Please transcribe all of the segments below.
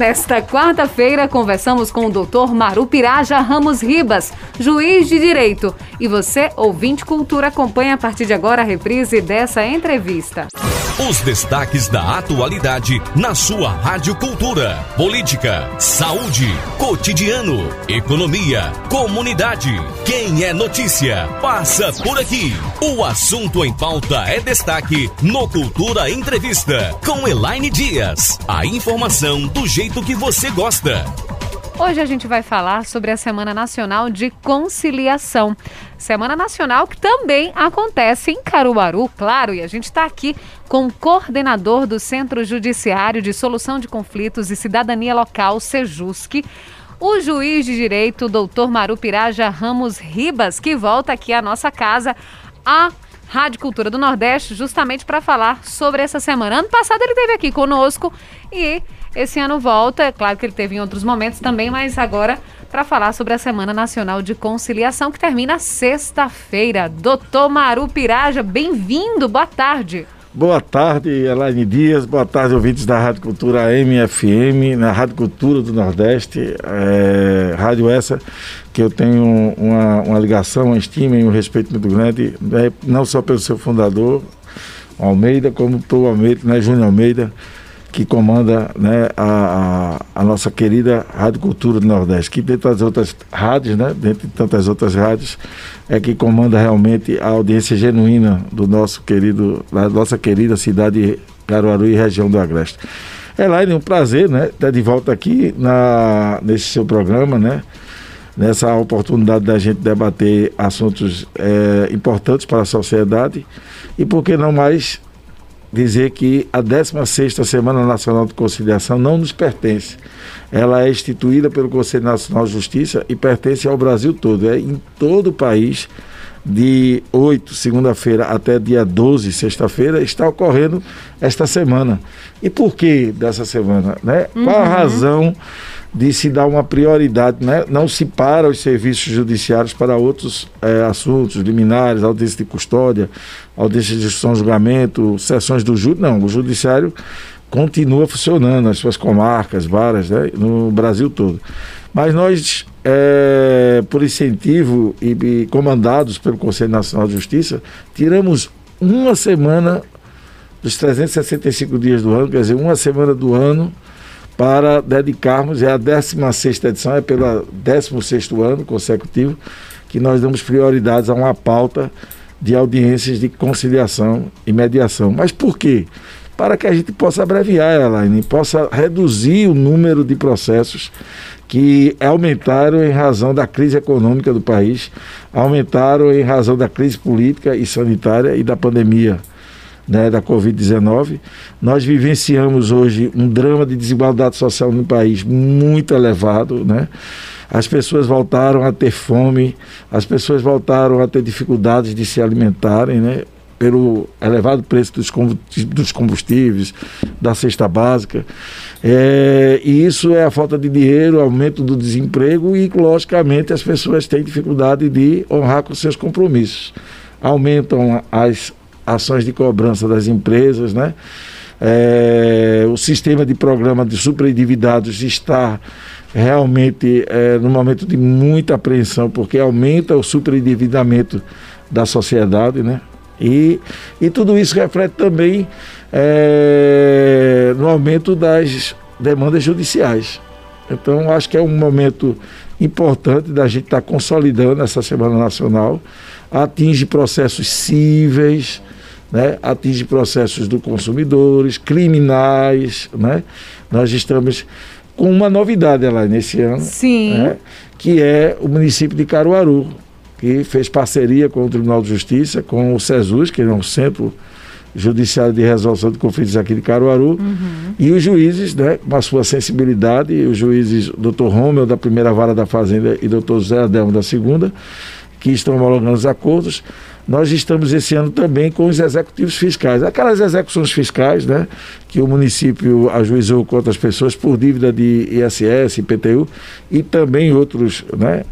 Nesta quarta-feira, conversamos com o doutor Marupiraja Ramos Ribas, juiz de direito. E você, ouvinte cultura, acompanha a partir de agora a reprise dessa entrevista. Os destaques da atualidade na sua Rádio Cultura. Política, saúde, cotidiano, economia, comunidade. Quem é notícia, passa por aqui. O assunto em pauta é destaque no Cultura Entrevista com Elaine Dias. A informação do jeito que você gosta. Hoje a gente vai falar sobre a Semana Nacional de Conciliação. Semana Nacional que também acontece em Caruaru, claro, e a gente está aqui com o coordenador do Centro Judiciário de Solução de Conflitos e Cidadania Local, Sejusc, o juiz de direito, doutor Maru Piraja Ramos Ribas, que volta aqui à nossa casa, a Rádio Cultura do Nordeste, justamente para falar sobre essa semana. Ano passado ele esteve aqui conosco e esse ano volta, é claro que ele teve em outros momentos também, mas agora para falar sobre a Semana Nacional de Conciliação, que termina sexta-feira. Doutor Maru Piraja, bem-vindo, boa tarde. Boa tarde, Elaine Dias. Boa tarde, ouvintes da Rádio Cultura MFM, na Rádio Cultura do Nordeste. É, rádio essa que eu tenho uma, uma ligação, uma estima e um respeito muito grande, né, não só pelo seu fundador, Almeida, como pelo Almeida, né, Júnior Almeida que comanda né, a, a, nossa querida Rádio Cultura do Nordeste, que dentre as outras rádios, né, dentre tantas outras rádios, é que comanda realmente a audiência genuína do nosso querido, da nossa querida cidade Caruaru e região do Agreste. Elaine, um prazer, né, estar de volta aqui na, nesse seu programa, né, nessa oportunidade da gente debater assuntos é, importantes para a sociedade e por que não mais dizer que a 16ª Semana Nacional de Conciliação não nos pertence. Ela é instituída pelo Conselho Nacional de Justiça e pertence ao Brasil todo. É em todo o país, de 8, segunda-feira, até dia 12, sexta-feira, está ocorrendo esta semana. E por que dessa semana? Né? Uhum. Qual a uhum. razão de se dar uma prioridade, né? não se para os serviços judiciários para outros é, assuntos, liminares, audiência de custódia, audiência de instrução, julgamento, sessões do júri, não, o judiciário continua funcionando, as suas comarcas, várias, né? no Brasil todo. Mas nós, é, por incentivo e, e comandados pelo Conselho Nacional de Justiça, tiramos uma semana dos 365 dias do ano, quer dizer, uma semana do ano, para dedicarmos, é a 16 edição, é pelo 16 ano consecutivo, que nós damos prioridades a uma pauta de audiências de conciliação e mediação. Mas por quê? Para que a gente possa abreviar, Elaine, possa reduzir o número de processos que aumentaram em razão da crise econômica do país, aumentaram em razão da crise política e sanitária e da pandemia né, da Covid-19. Nós vivenciamos hoje um drama de desigualdade social no país muito elevado, né? As pessoas voltaram a ter fome, as pessoas voltaram a ter dificuldades de se alimentarem, né? pelo elevado preço dos combustíveis, da cesta básica. É, e isso é a falta de dinheiro, aumento do desemprego e, logicamente, as pessoas têm dificuldade de honrar com seus compromissos. Aumentam as ações de cobrança das empresas, né? É, o sistema de programa de superendividados está realmente é, momento de muita apreensão, porque aumenta o superendividamento da sociedade, né? E, e tudo isso reflete também é, no aumento das demandas judiciais. Então, acho que é um momento importante da gente estar consolidando essa Semana Nacional, atinge processos cíveis, né, atinge processos dos consumidores, criminais, né? Nós estamos com uma novidade lá nesse ano, Sim. Né, que é o município de Caruaru, que fez parceria com o Tribunal de Justiça, com o SESUS, que é um centro judiciário de resolução de conflitos aqui de Caruaru, uhum. e os juízes, né, com a sua sensibilidade, os juízes Dr. Romeu da primeira vara da Fazenda e Dr. José Adelmo da segunda, que estão homologando os acordos, nós estamos esse ano também com os executivos fiscais, aquelas execuções fiscais né, que o município ajuizou contra as pessoas por dívida de ISS, IPTU e também outros, né,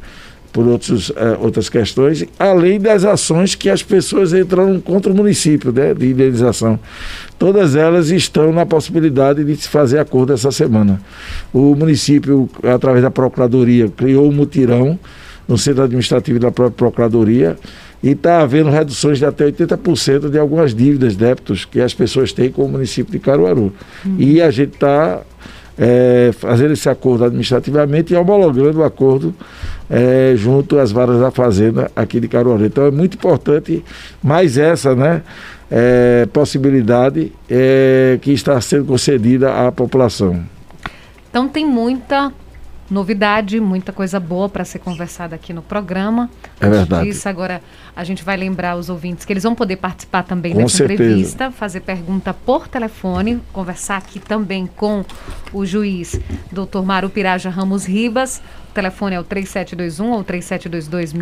por outros, eh, outras questões, além das ações que as pessoas entram contra o município né, de indenização. Todas elas estão na possibilidade de se fazer acordo essa semana. O município, através da Procuradoria, criou um mutirão no centro administrativo da própria Procuradoria e está havendo reduções de até 80% de algumas dívidas, débitos que as pessoas têm com o município de Caruaru. Uhum. E a gente está é, fazendo esse acordo administrativamente e homologando o acordo é, junto às varas da Fazenda aqui de Caruaru. Então é muito importante mais essa né, é, possibilidade é, que está sendo concedida à população. Então tem muita novidade, muita coisa boa para ser conversada aqui no programa. É verdade. Isso agora a gente vai lembrar os ouvintes que eles vão poder participar também Com dessa certeza. entrevista, fazer pergunta por telefone, conversar aqui também com o juiz Dr. Maru Piraja Ramos Ribas. O telefone é o 3721 ou 3722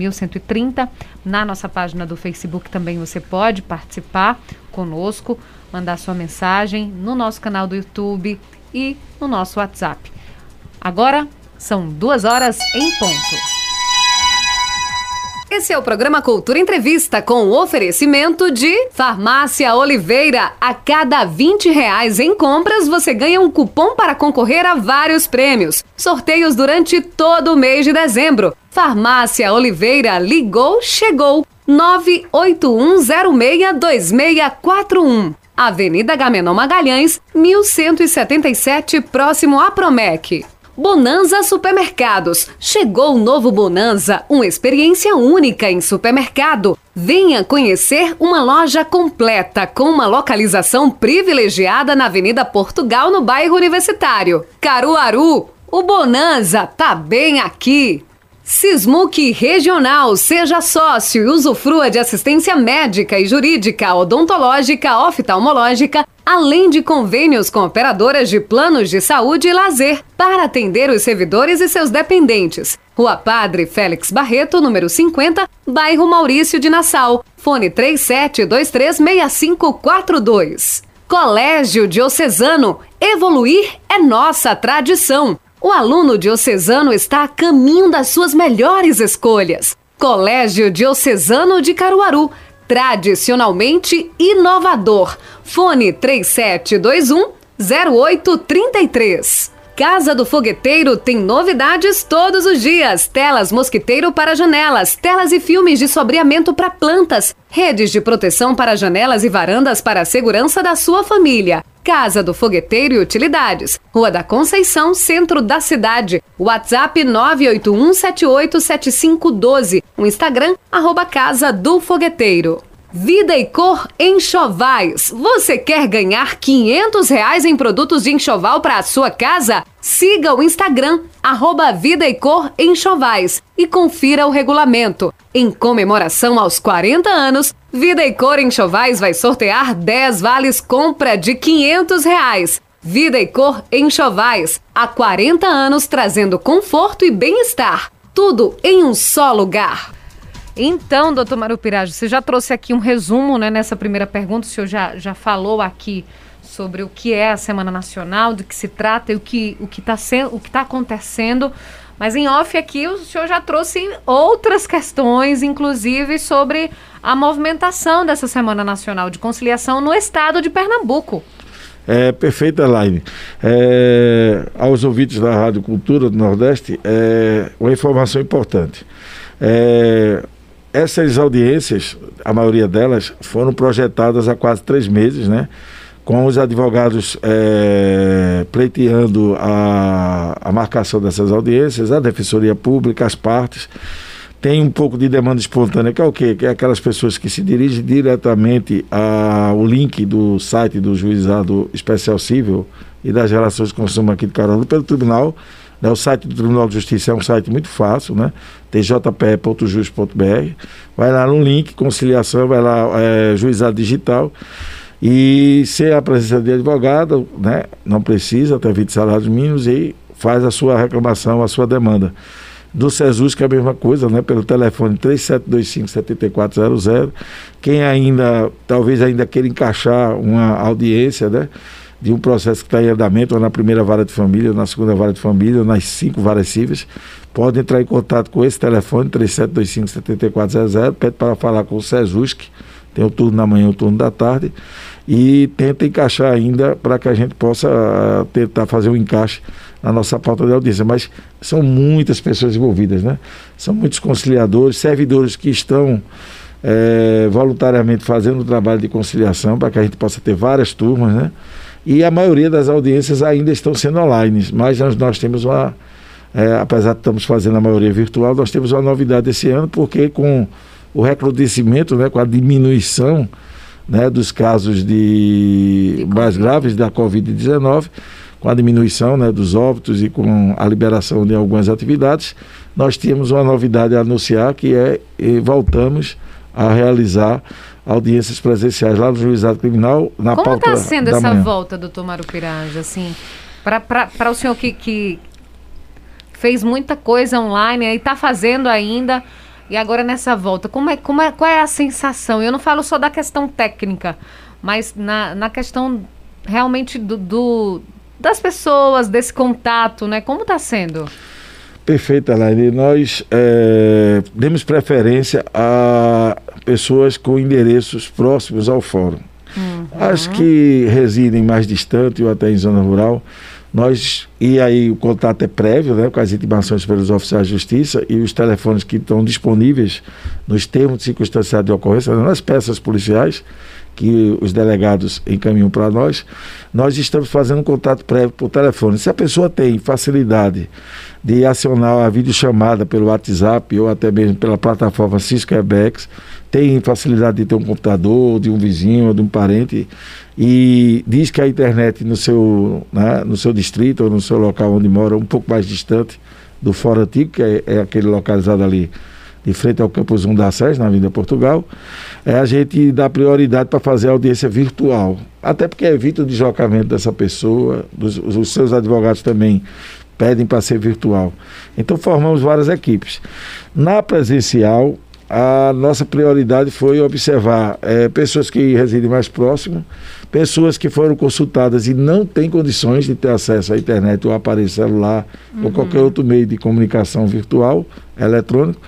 Na nossa página do Facebook também você pode participar conosco, mandar sua mensagem no nosso canal do YouTube e no nosso WhatsApp. Agora, são duas horas em ponto. Esse é o programa Cultura Entrevista com oferecimento de Farmácia Oliveira. A cada 20 reais em compras, você ganha um cupom para concorrer a vários prêmios. Sorteios durante todo o mês de dezembro. Farmácia Oliveira ligou, chegou. 981062641. Avenida Gamenon Magalhães, 1177, próximo a Promec. Bonanza Supermercados. Chegou o novo Bonanza, uma experiência única em supermercado. Venha conhecer uma loja completa com uma localização privilegiada na Avenida Portugal, no bairro Universitário. Caruaru, o Bonanza tá bem aqui. Sismuc Regional, seja sócio e usufrua de assistência médica e jurídica, odontológica, oftalmológica, além de convênios com operadoras de planos de saúde e lazer, para atender os servidores e seus dependentes. Rua Padre Félix Barreto, número 50, bairro Maurício de Nassau. Fone 37236542. Colégio Diocesano, evoluir é nossa tradição. O aluno diocesano está a caminho das suas melhores escolhas. Colégio Diocesano de Caruaru, tradicionalmente inovador. Fone 3721 0833. Casa do Fogueteiro tem novidades todos os dias: telas mosquiteiro para janelas, telas e filmes de sobreamento para plantas, redes de proteção para janelas e varandas para a segurança da sua família. Casa do Fogueteiro e Utilidades, Rua da Conceição, centro da cidade. WhatsApp 981787512. O Instagram, arroba Casa do Fogueteiro. Vida e Cor Enxovais. Você quer ganhar 500 reais em produtos de enxoval para a sua casa? Siga o Instagram, arroba Vida e Cor Enxovais e confira o regulamento. Em comemoração aos 40 anos, Vida e Cor Enxovais vai sortear 10 vales compra de 500 reais. Vida e Cor Enxovais, há 40 anos trazendo conforto e bem-estar. Tudo em um só lugar. Então, doutor Mário Pirajo, você já trouxe aqui um resumo né, nessa primeira pergunta, o senhor já, já falou aqui sobre o que é a Semana Nacional, do que se trata e o que o está tá acontecendo. Mas em off aqui o senhor já trouxe outras questões, inclusive sobre a movimentação dessa Semana Nacional de Conciliação no estado de Pernambuco. É, perfeita, Elaine. É, aos ouvintes da Rádio Cultura do Nordeste, é, uma informação importante. É, essas audiências, a maioria delas, foram projetadas há quase três meses, né? Com os advogados é, pleiteando a, a marcação dessas audiências, a Defensoria Pública, as partes. Tem um pouco de demanda espontânea, que é o quê? Que é aquelas pessoas que se dirigem diretamente ao link do site do Juizado Especial Civil e das Relações de Consumo aqui de Caruaru pelo Tribunal né? O site do Tribunal de Justiça é um site muito fácil, né? tjpe.jus.br. Vai lá no link, conciliação, vai lá, é, juizado digital. E sem a presença de advogado, né? Não precisa, até 20 salários mínimos, e faz a sua reclamação, a sua demanda. Do SESUS, que é a mesma coisa, né? Pelo telefone 3725-7400. Quem ainda, talvez ainda queira encaixar uma audiência, né? De um processo que está em andamento, ou na primeira vara de família, ou na segunda vara de família, ou nas cinco varas cíveis, pode entrar em contato com esse telefone, 3725-7400, pede para falar com o Sesusk, tem o turno da manhã e o turno da tarde, e tenta encaixar ainda para que a gente possa uh, tentar fazer um encaixe na nossa pauta de audiência. Mas são muitas pessoas envolvidas, né? São muitos conciliadores, servidores que estão é, voluntariamente fazendo o trabalho de conciliação para que a gente possa ter várias turmas, né? E a maioria das audiências ainda estão sendo online, mas nós, nós temos uma, é, apesar de estamos fazendo a maioria virtual, nós temos uma novidade esse ano, porque com o recrudescimento, né, com a diminuição né, dos casos de, mais graves da Covid-19, com a diminuição né, dos óbitos e com a liberação de algumas atividades, nós tínhamos uma novidade a anunciar que é voltamos a realizar audiências presenciais lá no juizado criminal na Como pauta está sendo essa manhã. volta, doutor Marupiranja, assim, para o senhor que, que fez muita coisa online e está fazendo ainda, e agora nessa volta, como é, como é, qual é a sensação? Eu não falo só da questão técnica, mas na, na questão realmente do, do das pessoas, desse contato, né? Como está sendo? Perfeito, Elaine. Nós é, demos preferência a pessoas com endereços próximos ao fórum. Uhum. As que residem mais distante ou até em zona rural, nós e aí o contato é prévio, né, com as intimações pelos oficiais de justiça e os telefones que estão disponíveis nos termos de circunstância de ocorrência, nas peças policiais que os delegados encaminham para nós, nós estamos fazendo um contato prévio por telefone. Se a pessoa tem facilidade de acionar a videochamada pelo WhatsApp ou até mesmo pela plataforma Cisco Webex, tem facilidade de ter um computador, de um vizinho de um parente e diz que a internet no seu, né, no seu distrito ou no seu local onde mora, um pouco mais distante do Fórum Antigo, que é, é aquele localizado ali de frente ao Campus 1 da SES, na Avenida Portugal, é a gente dá prioridade para fazer audiência virtual. Até porque evita o deslocamento dessa pessoa, dos, os seus advogados também pedem para ser virtual. Então formamos várias equipes. Na presencial, a nossa prioridade foi observar é, pessoas que residem mais próximo, pessoas que foram consultadas e não têm condições de ter acesso à internet ou aparelho celular uhum. ou qualquer outro meio de comunicação virtual, eletrônico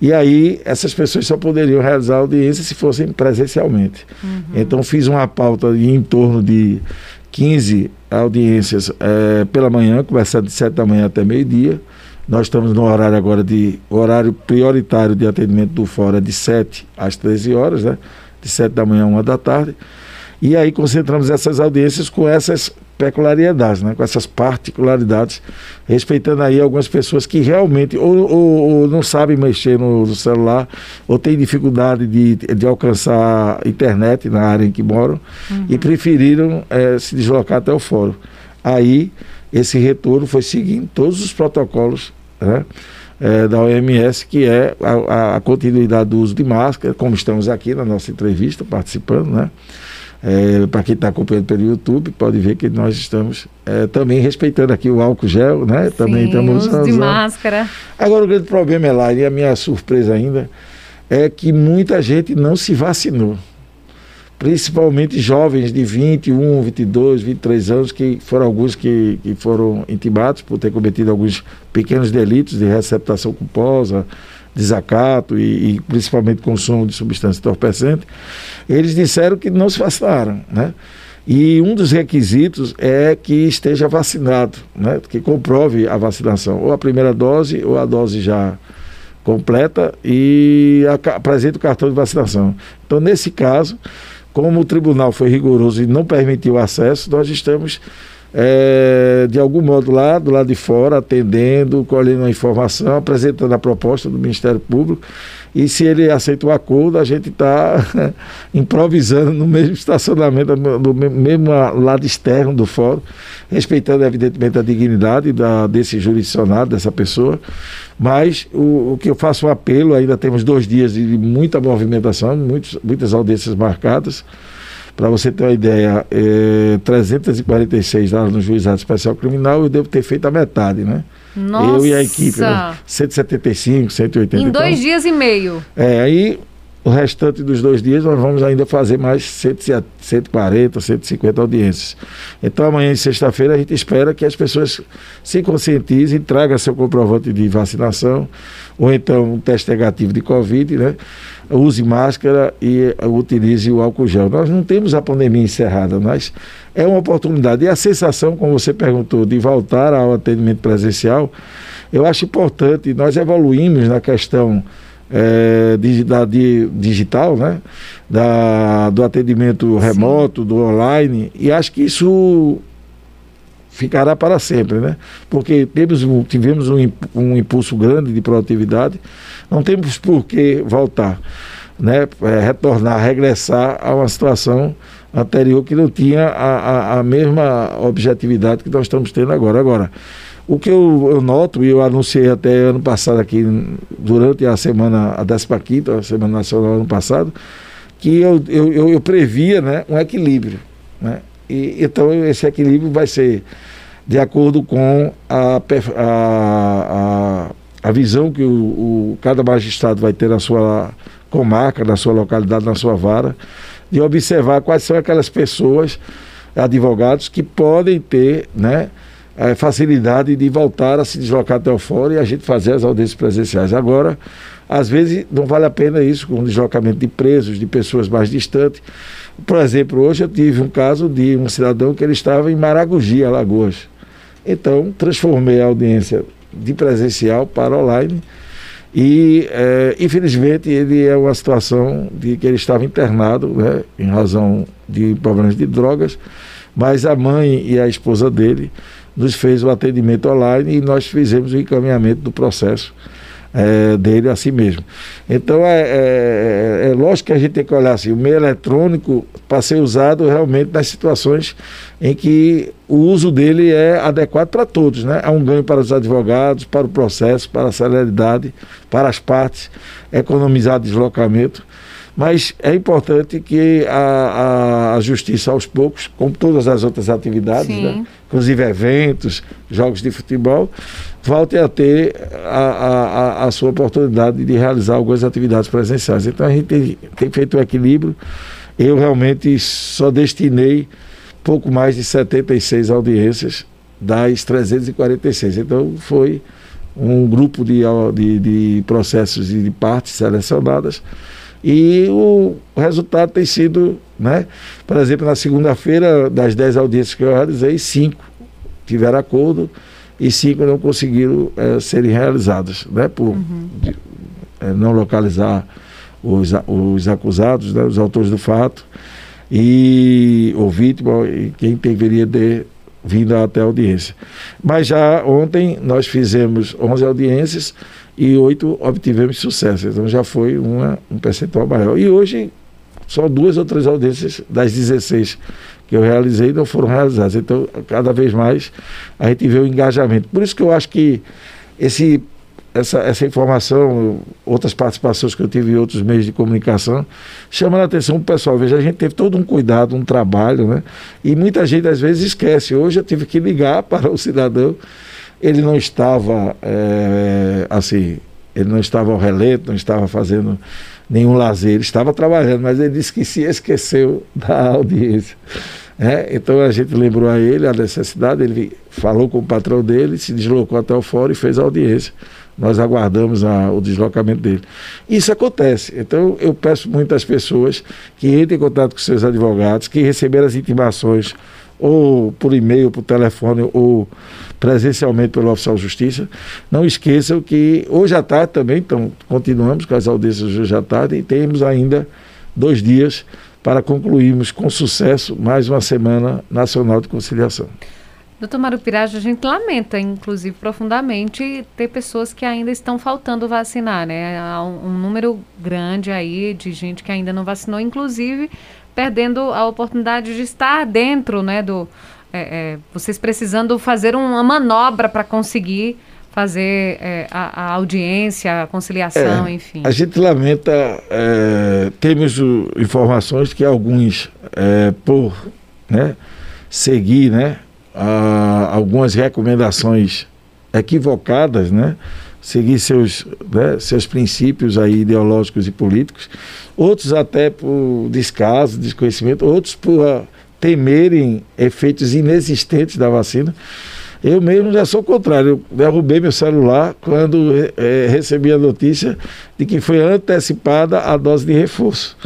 e aí, essas pessoas só poderiam realizar audiência se fossem presencialmente. Uhum. Então, fiz uma pauta em torno de 15 audiências é, pela manhã, começando de 7 da manhã até meio-dia. Nós estamos no horário agora de. Horário prioritário de atendimento do fora de 7 às 13 horas, né? De 7 da manhã a 1 da tarde. E aí concentramos essas audiências com essas peculiaridades, né? com essas particularidades, respeitando aí algumas pessoas que realmente ou, ou, ou não sabem mexer no, no, celular, ou têm dificuldade de, de alcançar internet na área em que moram, uhum. e preferiram é, se deslocar até o fórum. Aí, esse retorno foi seguindo todos os protocolos né? É, da OMS, que é a, a continuidade do uso de máscara, como estamos aqui na nossa entrevista participando, né? É, para quem está acompanhando pelo YouTube, pode ver que nós estamos é, também respeitando aqui o álcool gel, né? Sim, também estamos uso de máscara. Agora o grande problema é lá, e a minha surpresa ainda, é que muita gente não se vacinou. Principalmente jovens de 21, 22, 23 anos, que foram alguns que, que foram intimados por ter cometido alguns pequenos delitos de receptação culposa, desacato e, e principalmente consumo de substância entorpecente, eles disseram que não se vacinaram, né? E um dos requisitos é que esteja vacinado, né? que comprove a vacinação, ou a primeira dose ou a dose já completa e apresente o cartão de vacinação. Então, nesse caso, como o tribunal foi rigoroso e não permitiu acesso, nós estamos é, de algum modo lá do lado de fora, atendendo, colhendo a informação, apresentando a proposta do Ministério Público. E se ele aceita o acordo, a gente está improvisando no mesmo estacionamento, no mesmo lado externo do fórum, respeitando, evidentemente, a dignidade da, desse jurisdicionado, dessa pessoa. Mas o, o, que eu faço um apelo, ainda temos dois dias de muita movimentação, muitos, muitas audiências marcadas. Para você ter uma ideia, é, 346 lá no Juizado Especial Criminal, eu devo ter feito a metade, né? Nossa. Eu e a equipe, né? 175, 180. Em dois então, dias e meio. É, aí o restante dos dois dias nós vamos ainda fazer mais 140, 150 audiências. Então amanhã sexta-feira a gente espera que as pessoas se conscientizem, tragam seu comprovante de vacinação, ou então um teste negativo de Covid, né? use máscara e utilize o álcool gel. Nós não temos a pandemia encerrada, mas é uma oportunidade. E a sensação, como você perguntou, de voltar ao atendimento presencial, eu acho importante. Nós evoluímos na questão é, de, da, de, digital, né? Da, do atendimento remoto, Sim. do online, e acho que isso ficará para sempre, né? Porque temos, tivemos um, um impulso grande de produtividade, não temos por que voltar, né? É, retornar, regressar a uma situação anterior que não tinha a, a, a mesma objetividade que nós estamos tendo agora. Agora, o que eu, eu, noto, e eu anunciei até ano passado aqui, durante a semana, a 15 a Semana Nacional ano passado, que eu, eu, eu, previa né, um equilíbrio. Né? E, então esse equilíbrio vai ser de acordo com a, a, a, a visão que o, o, cada magistrado vai ter na sua comarca, na sua localidade, na sua vara, de observar quais são aquelas pessoas, advogados, que podem ter, né? A facilidade de voltar a se deslocar até o fora e a gente fazer as audiências presenciais. Agora, às vezes não vale a pena isso, com o deslocamento de presos, de pessoas mais distantes. Por exemplo, hoje eu tive um caso de um cidadão que ele estava em Maragogi, Alagoas. Então, transformei a audiência de presencial para online e, é, infelizmente, ele é uma situação de que ele estava internado, né, em razão de problemas de drogas, mas a mãe e a esposa dele nos fez o atendimento online e nós fizemos o encaminhamento do processo é, dele a si mesmo. Então é, é, é, lógico que a gente tem que olhar assim, o meio eletrônico para ser usado realmente nas situações em que o uso dele é adequado para todos, né? Há um ganho para os advogados, para o processo, para a celeridade, para as partes, economizar deslocamento. Mas é importante que a, a, a, justiça, aos poucos, como todas as outras atividades, né? Inclusive eventos, jogos de futebol, volte a ter a, a, sua oportunidade de realizar algumas atividades presenciais. Então a gente tem, tem feito um equilíbrio. Eu realmente só destinei pouco mais de 76 audiências das 346. Então foi um grupo de, de, de processos e de partes selecionadas e o resultado tem sido, né? Por exemplo, na segunda-feira, das 10 audiências que eu realizei, cinco tiveram acordo e cinco não conseguiram é, serem realizadas, né? Por uhum. de, é, não localizar os, os acusados, né? os autores do fato, e o vítima e quem deveria ter vindo até a audiência. Mas já ontem nós fizemos 11 audiências e oito obtivemos sucesso. Então já foi uma, um percentual maior. E hoje, só duas ou três audiências das 16 que eu realizei não foram realizadas. Então, cada vez mais a gente vê o engajamento. Por isso que eu acho que esse, essa, essa informação, outras participações que eu tive em outros meios de comunicação, chamam a atenção do pessoal. Veja, a gente teve todo um cuidado, um trabalho, né? E muita gente às vezes esquece. Hoje eu tive que ligar para o cidadão ele não estava é, assim, ele não estava ao relento, não estava fazendo nenhum lazer, ele estava trabalhando, mas ele disse que se esqueceu da audiência. É, então a gente lembrou a ele a necessidade, ele falou com o patrão dele, se deslocou até o fórum e fez a audiência. Nós aguardamos a, o deslocamento dele. Isso acontece. Então eu peço muito às pessoas que entrem em contato com seus advogados, que receberam as intimações ou por e-mail, por telefone, ou presencialmente pelo oficial de justiça. Não esqueçam que hoje à tarde também, então continuamos com as audiências hoje à tarde e temos ainda dois dias para concluirmos com sucesso mais uma Semana Nacional de Conciliação. Doutor Mário Pirage, a gente lamenta, inclusive, profundamente, ter pessoas que ainda estão faltando vacinar, né? Há um, um número grande aí de gente que ainda não vacinou, inclusive perdendo a oportunidade de estar dentro, né, do... É, é, vocês precisando fazer uma manobra para conseguir fazer é, a, a, audiência, a conciliação, é, enfim. A gente lamenta, é, temos o, informações que alguns, é, por né, seguir né, a, algumas recomendações equivocadas, né, seguir seus, né, seus princípios aí ideológicos e políticos, outros até por descaso, desconhecimento, outros por uh, temerem efeitos inexistentes da vacina. Eu mesmo já sou o contrário. Eu derrubei meu celular quando é, recebi a notícia de que foi antecipada a dose de reforço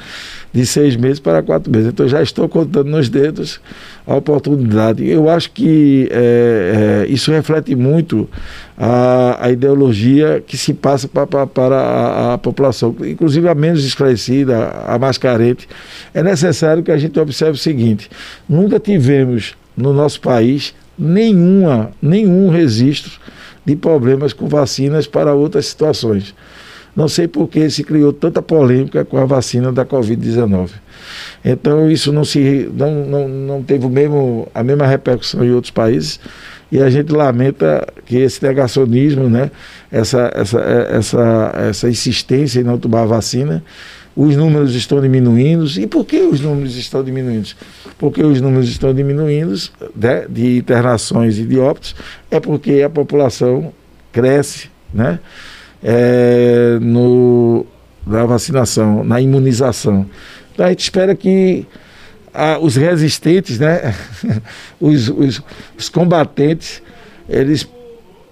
de seis meses para quatro meses. Então já estou contando nos dedos a oportunidade. Eu acho que é, é, isso reflete muito a, a, ideologia que se passa para a, a, população, inclusive a menos esclarecida, a mais carente. É necessário que a gente observe o seguinte: nunca tivemos no nosso país nenhuma, nenhum registro de problemas com vacinas para outras situações. Não sei por que se criou tanta polêmica com a vacina da Covid-19. Então isso não, se, não, não, não teve o mesmo, a mesma repercussão em outros países e a gente lamenta que esse negacionismo, né, essa, essa, essa, essa insistência em não tomar vacina, os números estão diminuindo. E por que os números estão diminuindo? Porque os números estão diminuindo né, de internações e de óbitos, é porque a população cresce, né? É, no, na vacinação, na imunização. Então a gente espera que ah, os resistentes, né, os, os, os combatentes, eles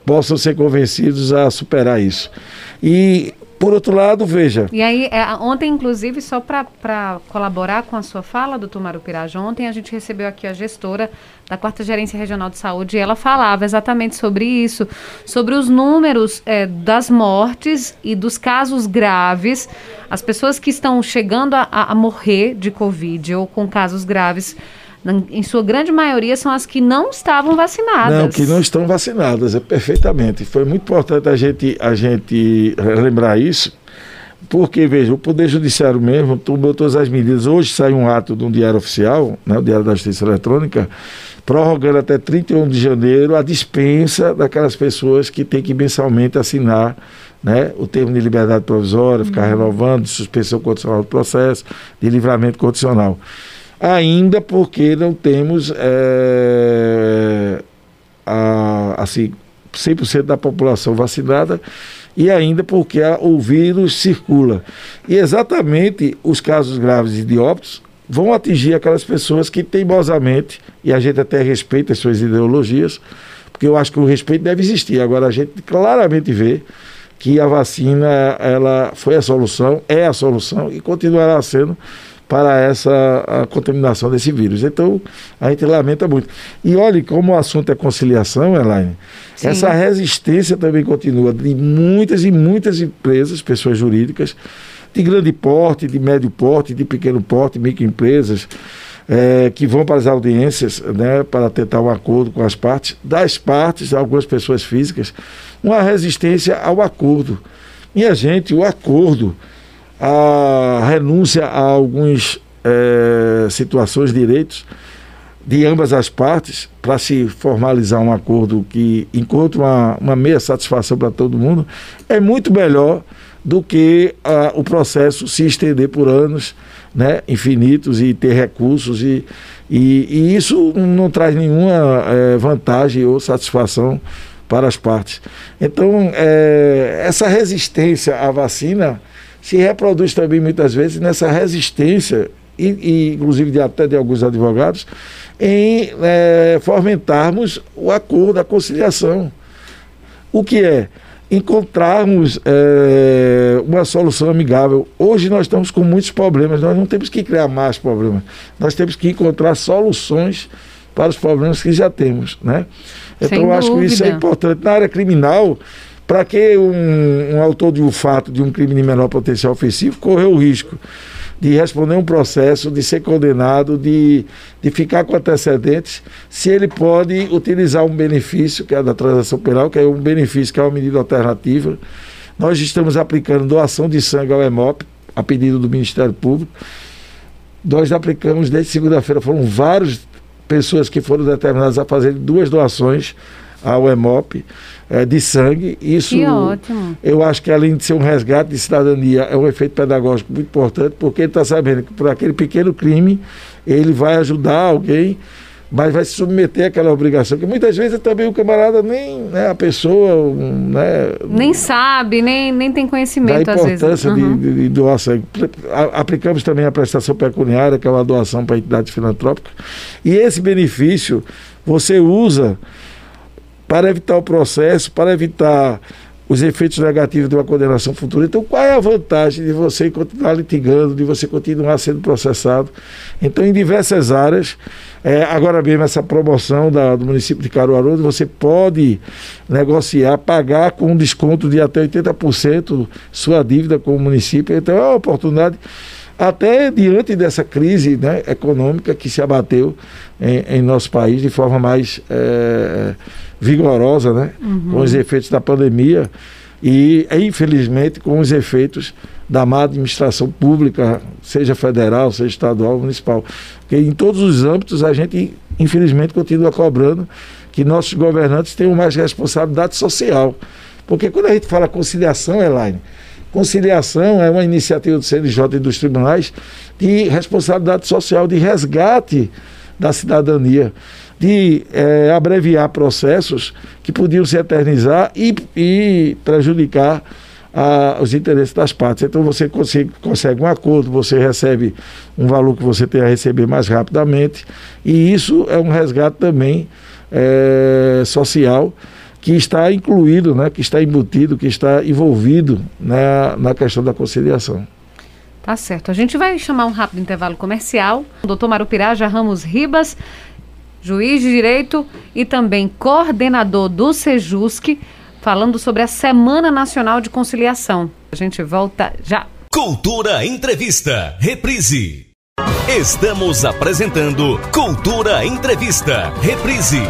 possam ser convencidos a superar isso. E por outro lado, veja. E aí, é, ontem, inclusive, só para colaborar com a sua fala, doutor Mário Piraj, ontem a gente recebeu aqui a gestora da Quarta Gerência Regional de Saúde e ela falava exatamente sobre isso, sobre os números é, das mortes e dos casos graves, as pessoas que estão chegando a, a morrer de Covid ou com casos graves em sua grande maioria, são as que não estavam vacinadas. Não, que não estão vacinadas, é perfeitamente. Foi muito importante a gente, a gente lembrar isso, porque, veja, o Poder Judiciário mesmo tomou todas as medidas. Hoje sai um ato de um diário oficial, né, o Diário da Justiça Eletrônica, prorrogando até 31 de janeiro a dispensa daquelas pessoas que têm que mensalmente assinar né, o termo de liberdade provisória, ficar uhum. renovando, de suspensão condicional do processo, de livramento condicional ainda porque não temos é, a, assim, 100% da população vacinada e ainda porque a, o vírus circula. E exatamente os casos graves de óbitos vão atingir aquelas pessoas que teimosamente, e a gente até respeita as suas ideologias, porque eu acho que o respeito deve existir. Agora a gente claramente vê que a vacina ela foi a solução, é a solução e continuará sendo para essa contaminação desse vírus. Então, a gente lamenta muito. E olhe como o assunto é conciliação, Elaine, Sim. essa resistência também continua de muitas e muitas empresas, pessoas jurídicas, de grande porte, de médio porte, de pequeno porte, microempresas, é, que vão para as audiências né, para tentar um acordo com as partes, das partes, algumas pessoas físicas, uma resistência ao acordo. Minha gente, o acordo a renúncia a algumas é, situações, direitos de ambas as partes para se formalizar um acordo que encontre uma, uma meia satisfação para todo mundo, é muito melhor do que a, o processo se estender por anos né, infinitos e ter recursos e, e, e isso não traz nenhuma é, vantagem ou satisfação para as partes. Então, é, essa resistência à vacina se reproduz também muitas vezes nessa resistência, e, e inclusive de, até de alguns advogados, em é, fomentarmos o acordo, a conciliação. O que é? Encontrarmos é, uma solução amigável. Hoje nós estamos com muitos problemas, nós não temos que criar mais problemas, nós temos que encontrar soluções para os problemas que já temos. Né? Então, eu acho que isso é importante. Na área criminal, para que um, um, autor de um fato de um crime de menor potencial ofensivo correr o risco de responder um processo, de ser condenado, de, de ficar com antecedentes, se ele pode utilizar um benefício, que é da transação penal, que é um benefício que é uma medida alternativa. Nós estamos aplicando doação de sangue ao EMOP, a pedido do Ministério Público. Nós aplicamos desde segunda-feira, foram várias pessoas que foram determinadas a fazer duas doações ao EMOP é, de sangue. Isso que ótimo. eu acho que além de ser um resgate de cidadania, é um efeito pedagógico muito importante, porque ele está sabendo que por aquele pequeno crime ele vai ajudar alguém mas vai se submeter àquela obrigação, que muitas vezes também o camarada nem, né, a pessoa, né, nem sabe, nem, nem tem conhecimento da importância uhum. de, de, doar sangue. Aplicamos também a prestação pecuniária, que é uma doação para entidade filantrópica, e esse benefício você usa para evitar o processo, para evitar os efeitos negativos de uma condenação futura. Então, qual é a vantagem de você continuar litigando, de você continuar sendo processado? Então, em diversas áreas, é, agora mesmo essa promoção da, do município de Caruaru, você pode negociar, pagar com um desconto de até 80% sua dívida com o município. Então, é uma oportunidade até diante dessa crise né, econômica que se abateu em, em, nosso país de forma mais é, vigorosa, né, uhum. com os efeitos da pandemia e, infelizmente, com os efeitos da má administração pública, seja federal, seja estadual, municipal. Porque em todos os âmbitos a gente, infelizmente, continua cobrando que nossos governantes tenham mais responsabilidade social. Porque quando a gente fala conciliação, Elaine, conciliação é uma iniciativa do CNJ e dos tribunais de responsabilidade social, de resgate da cidadania de é, abreviar processos que podiam se eternizar e, e prejudicar a, os interesses das partes. Então você consegue, consegue um acordo, você recebe um valor que você tem a receber mais rapidamente, e isso é um resgate também é, social que está incluído, né, que está embutido, que está envolvido na, na questão da conciliação. Tá certo. A gente vai chamar um rápido intervalo comercial. O doutor Marupiraja Ramos Ribas juiz de direito e também coordenador do Sejusc, falando sobre a Semana Nacional de Conciliação. A gente volta já. Cultura Entrevista, reprise. Estamos apresentando Cultura Entrevista, reprise.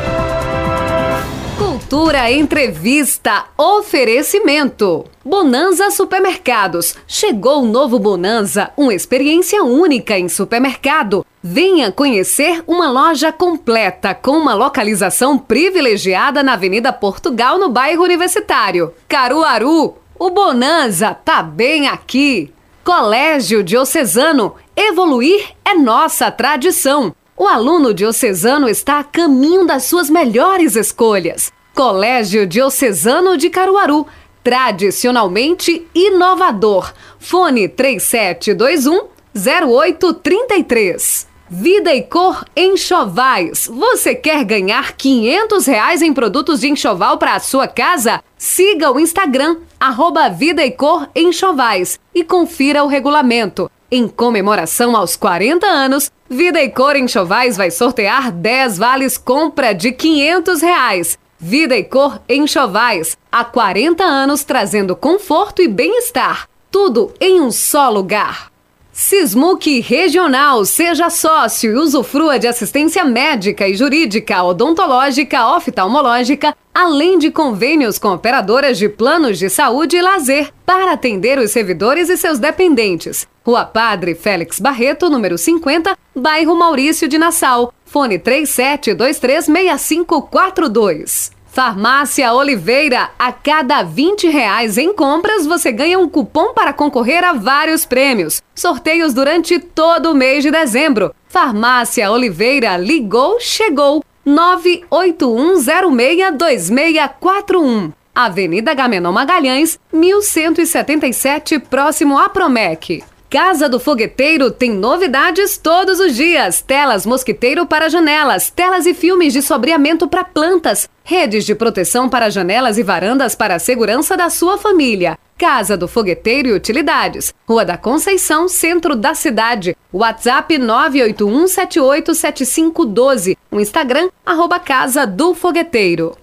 Cultura Entrevista. Oferecimento. Bonanza Supermercados. Chegou o novo Bonanza, uma experiência única em supermercado. Venha conhecer uma loja completa com uma localização privilegiada na Avenida Portugal, no bairro Universitário. Caruaru, o Bonanza tá bem aqui. Colégio Diocesano. Evoluir é nossa tradição. O aluno diocesano está a caminho das suas melhores escolhas. Colégio Diocesano de Caruaru, tradicionalmente inovador. Fone 3721 0833. Vida e Cor Enxovais. Você quer ganhar 500 reais em produtos de enxoval para a sua casa? Siga o Instagram, arroba Vida e Cor Enxovais e confira o regulamento. Em comemoração aos 40 anos, Vida e Cor Enxovais vai sortear 10 vales compra de 500 reais. Vida e cor enxovais. Há 40 anos trazendo conforto e bem-estar. Tudo em um só lugar. Sismuc Regional, seja sócio e usufrua de assistência médica e jurídica, odontológica, oftalmológica, além de convênios com operadoras de planos de saúde e lazer, para atender os servidores e seus dependentes. Rua Padre Félix Barreto, número 50, bairro Maurício de Nassau. Fone 37236542. Farmácia Oliveira, a cada 20 reais em compras você ganha um cupom para concorrer a vários prêmios. Sorteios durante todo o mês de dezembro. Farmácia Oliveira ligou, chegou. 981062641. Avenida Gamenon Magalhães, 1177, próximo a Promec. Casa do Fogueteiro tem novidades todos os dias. Telas mosquiteiro para janelas, telas e filmes de sobreamento para plantas, redes de proteção para janelas e varandas para a segurança da sua família. Casa do Fogueteiro e Utilidades, Rua da Conceição, centro da cidade. WhatsApp 981787512. O Instagram, arroba Casa do Fogueteiro.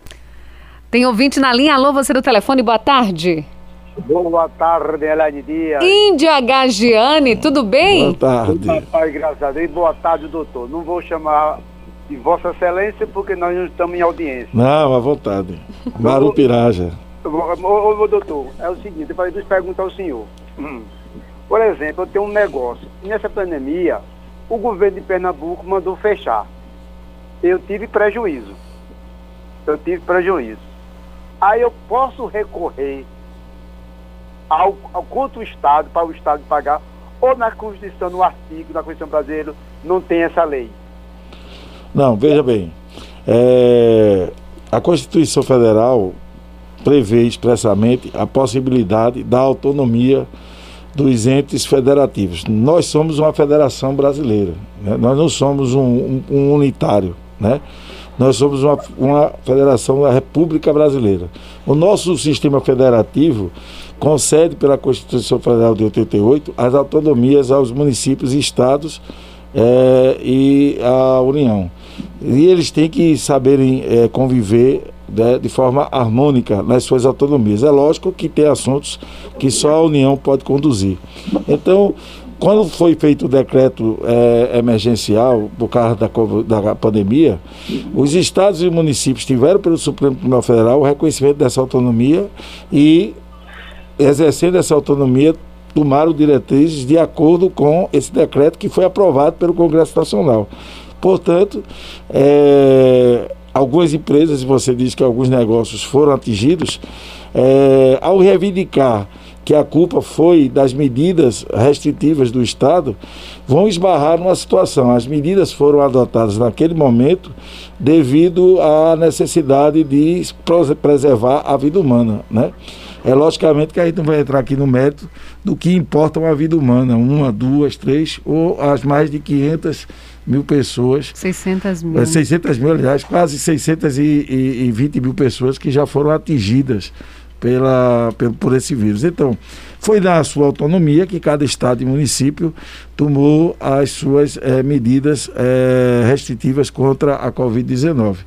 Tem ouvinte na linha. Alô, você do telefone, boa tarde. Boa tarde, Elaine Dias. Índia Gagiane, tudo bem? Boa tarde. Boa tarde, graças a Deus. Boa tarde, doutor. Não vou chamar de Vossa Excelência porque nós não estamos em audiência. Não, à vontade. Maru Piraja. Ô, ô, doutor, é o seguinte, eu falei duas perguntas ao senhor. Hum. Por exemplo, eu tenho um negócio. Nessa pandemia, o governo de Pernambuco mandou fechar. Eu tive prejuízo. Eu tive prejuízo. Aí eu posso recorrer ao, ao contra o Estado, para o Estado pagar, ou na Constituição, no artigo da Constituição brasileira, não tem essa lei? Não, veja bem. É, a Constituição Federal prevê expressamente a possibilidade da autonomia dos entes federativos. Nós somos uma federação brasileira, né? nós não somos um, um, um unitário, né? Nós somos uma, uma federação da República Brasileira. O nosso sistema federativo concede pela Constituição Federal de 88 as autonomias aos municípios e estados é, e à União. E eles têm que saberem é, conviver né, de forma harmônica nas suas autonomias. É lógico que tem assuntos que só a União pode conduzir. Então, quando foi feito o decreto é, emergencial por causa da, da pandemia, os estados e municípios tiveram pelo Supremo Tribunal Federal o reconhecimento dessa autonomia e, exercendo essa autonomia, tomaram diretrizes de acordo com esse decreto que foi aprovado pelo Congresso Nacional. Portanto, é, algumas empresas, você diz que alguns negócios foram atingidos, é, ao reivindicar que a culpa foi das medidas restritivas do Estado, vão esbarrar numa situação. As medidas foram adotadas naquele momento devido à necessidade de preservar a vida humana, né? É logicamente que a gente não vai entrar aqui no mérito do que importa uma vida humana, uma, duas, três ou as mais de 500 mil pessoas. 600 mil. 600 mil, aliás, quase 620 mil pessoas que já foram atingidas pela, pelo, por esse vírus. Então, foi na sua autonomia que cada estado e município tomou as suas é, medidas é, restritivas contra a Covid-19.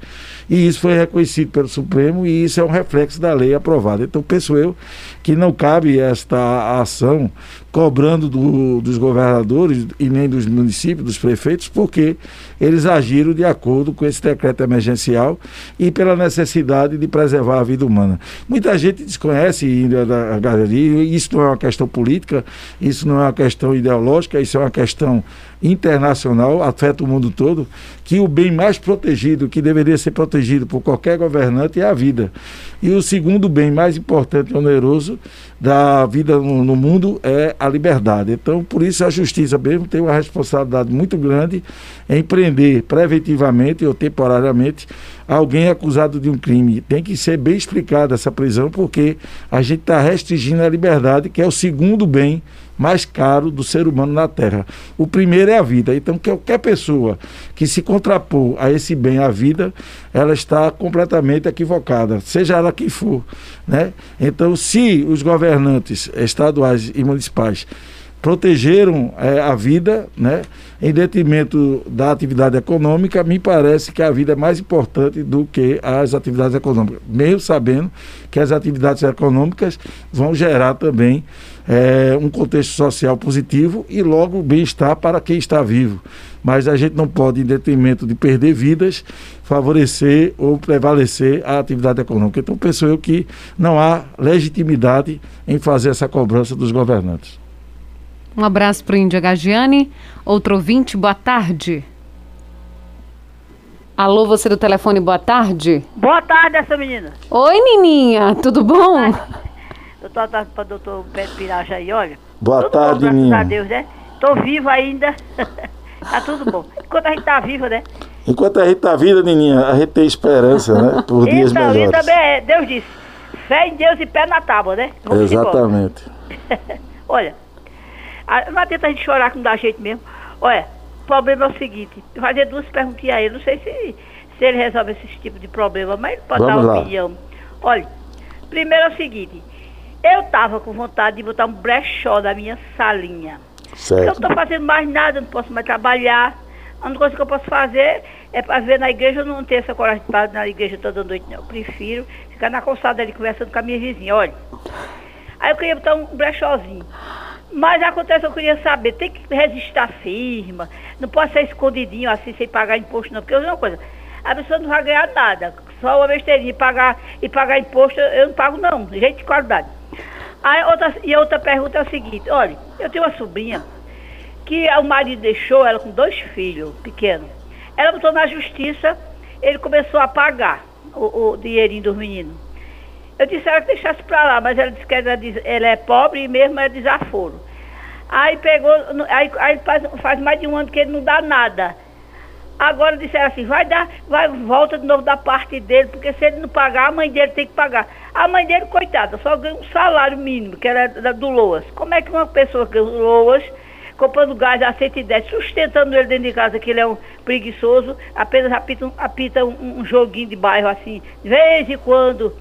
E isso foi reconhecido pelo Supremo e isso é um reflexo da lei aprovada. Então, penso eu que não cabe esta ação cobrando do, dos governadores e nem dos municípios, dos prefeitos, porque eles agiram de acordo com esse decreto emergencial e pela necessidade de preservar a vida humana. Muita gente desconhece da galeria, isso não é uma questão política, isso não é uma questão ideológica, isso é uma questão internacional, afeta o mundo todo, que o bem mais protegido, que deveria ser protegido por qualquer governante, é a vida. E o segundo bem mais importante e oneroso da vida no, no mundo é a liberdade. Então, por isso, a justiça mesmo tem uma responsabilidade muito grande em prender preventivamente ou temporariamente alguém acusado de um crime. Tem que ser bem explicada essa prisão, porque a gente está restringindo a liberdade, que é o segundo bem mais caro do ser humano na Terra. O primeiro é a vida. Então, qualquer pessoa que se contrapor a esse bem, a vida, ela está completamente equivocada, seja ela quem for. Né? Então, se os governantes estaduais e municipais protegeram é, a vida, né, em detrimento da atividade econômica, me parece que a vida é mais importante do que as atividades econômicas, mesmo sabendo que as atividades econômicas vão gerar também é, um contexto social positivo e logo bem-estar para quem está vivo. Mas a gente não pode, em detrimento de perder vidas, favorecer ou prevalecer a atividade econômica. Então penso eu que não há legitimidade em fazer essa cobrança dos governantes. Um abraço para o Índia Gagiani. Outro ouvinte, boa tarde. Alô, você do telefone, boa tarde. Boa tarde, essa menina. Oi, Nininha, tudo bom? Doutor, tá para doutor Pedro Piracha aí, olha. Boa tudo tarde, bom, graças a Deus, né? Tô vivo ainda. tá tudo bom. Enquanto a gente tá vivo, né? Enquanto a gente está viva, Nininha, a gente tem esperança, né? Por dias então, melhores. também é, Deus disse, fé em Deus e pé na tábua, né? Vamos. Exatamente. Olha, não adianta a gente chorar que não dá jeito mesmo. Olha, o problema é o seguinte, eu vou fazer duas perguntinhas a ele, não sei se, se ele resolve esse tipo de problema, mas ele pode Vamos dar uma lá. opinião. Olha, primeiro é o seguinte, eu tava com vontade de botar um brechó na minha salinha. Eu Certo. não estou fazendo mais nada, não posso mais trabalhar. A única coisa que eu posso fazer é para ver na igreja, eu não tenho essa coragem de estar na igreja toda noite, não. Eu prefiro ficar na calçada ali conversando com a minha vizinha, olha. Aí eu queria botar um brechózinho. Mas acontece, eu queria saber, tem que registrar firma, não pode ser escondidinho assim, sem pagar imposto, não. Porque eu digo uma coisa, a pessoa não vai ganhar nada. Só uma besteirinha e pagar, e pagar imposto, eu não pago não, de jeito de qualidade. Aí, outra, e a outra pergunta é o seguinte, olha, eu tenho uma sobrinha que o marido deixou ela com dois filhos pequenos. Ela botou na justiça, ele começou a pagar o, o dinheirinho dos meninos. Eu disse a ela que deixasse pra lá, mas ela disse que ela, ela é pobre e mesmo é desaforo. Aí pegou, aí, aí faz, faz mais de um ano que ele não dá nada. Agora disseram assim, vai dar, vai, volta de novo da parte dele, porque se ele não pagar, a mãe dele tem que pagar. A mãe dele, coitada, só ganha um salário mínimo, que era da, do Loas. Como é que uma pessoa que Loas, comprando gás a 110, sustentando ele dentro de casa, que ele é um preguiçoso, apenas apita, apita um, um joguinho de bairro assim, de vez em quando,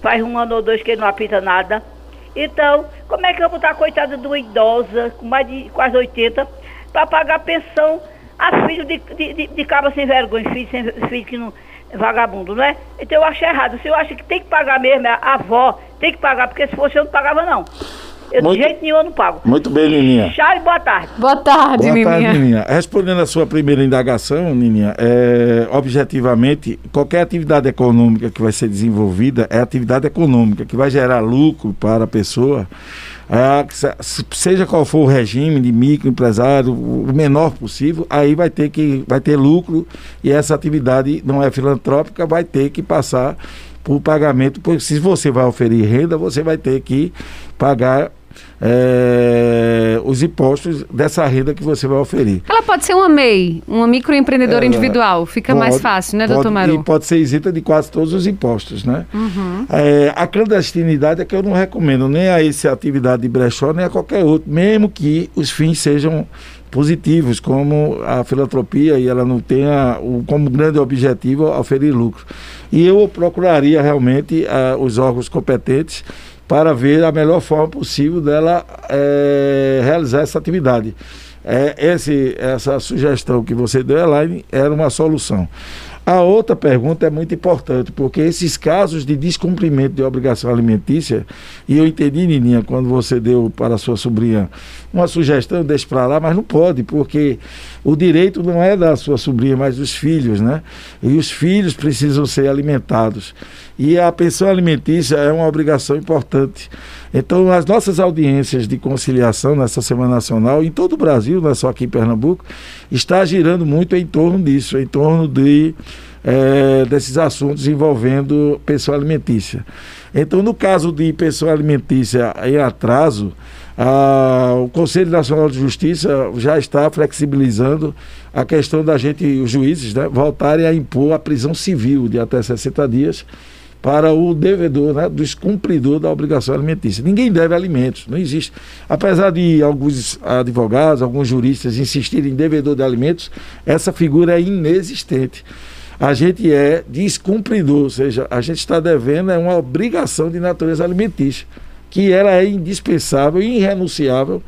faz um ano ou dois que ele não apita nada. Então, como é que eu vou botar a coitada de uma idosa, com mais de quase 80, para pagar pensão a filho de, de, de, de cabra sem vergonha, filho, sem, filho que não vagabundo, não é? Então eu acho errado. Se eu acho que tem que pagar mesmo, a avó tem que pagar, porque se fosse eu não pagava não. Eu, muito, de jeito nenhum eu não pago. Muito bem, Nininha. Tchau e boa tarde. Boa tarde, boa Nininha. Tarde, Nininha. Respondendo a sua primeira indagação, Nininha, é, objetivamente, qualquer atividade econômica que vai ser desenvolvida é atividade econômica, que vai gerar lucro para a pessoa. É, seja qual for o regime de microempresário, o menor possível, aí vai ter que vai ter lucro e essa atividade não é filantrópica, vai ter que passar por pagamento, porque se você vai oferir renda, você vai ter que pagar é, os impostos dessa renda que você vai oferir. Ela pode ser uma MEI, uma microempreendedora individual, fica pode, mais fácil, né, doutor Maru? E pode ser isenta de quase todos os impostos, né? Uhum. É, a clandestinidade é que eu não recomendo nem a essa atividade de brechó, nem a qualquer outro, mesmo que os fins sejam positivos, como a filantropia e ela não tenha o, como grande objetivo oferir lucro. E eu procuraria realmente uh, os órgãos competentes para ver a melhor forma possível dela é, realizar essa atividade. É, esse, essa sugestão que você deu, Elaine, era uma solução. A outra pergunta é muito importante, porque esses casos de descumprimento de obrigação alimentícia, e eu entendi, Nininha, quando você deu para a sua sobrinha uma sugestão, deixe para lá, mas não pode, porque o direito não é da sua sobrinha, mas dos filhos, né? E os filhos precisam ser alimentados. E a pensão alimentícia é uma obrigação importante. Então, as nossas audiências de conciliação nessa Semana Nacional, em todo o Brasil, não é só aqui em Pernambuco, está girando muito em torno disso, em torno de, é, desses assuntos envolvendo pensão alimentícia. Então, no caso de pensão alimentícia em atraso, a, o Conselho Nacional de Justiça já está flexibilizando a questão da gente, os juízes, né, voltarem a impor a prisão civil de até 60 dias para o devedor, né, do descumpridor da obrigação alimentícia. Ninguém deve alimentos, não existe. Apesar de alguns advogados, alguns juristas insistirem em devedor de alimentos, essa figura é inexistente. A gente é descumpridor, ou seja, a gente está devendo é uma obrigação de natureza alimentícia, que ela é indispensável, irrenunciável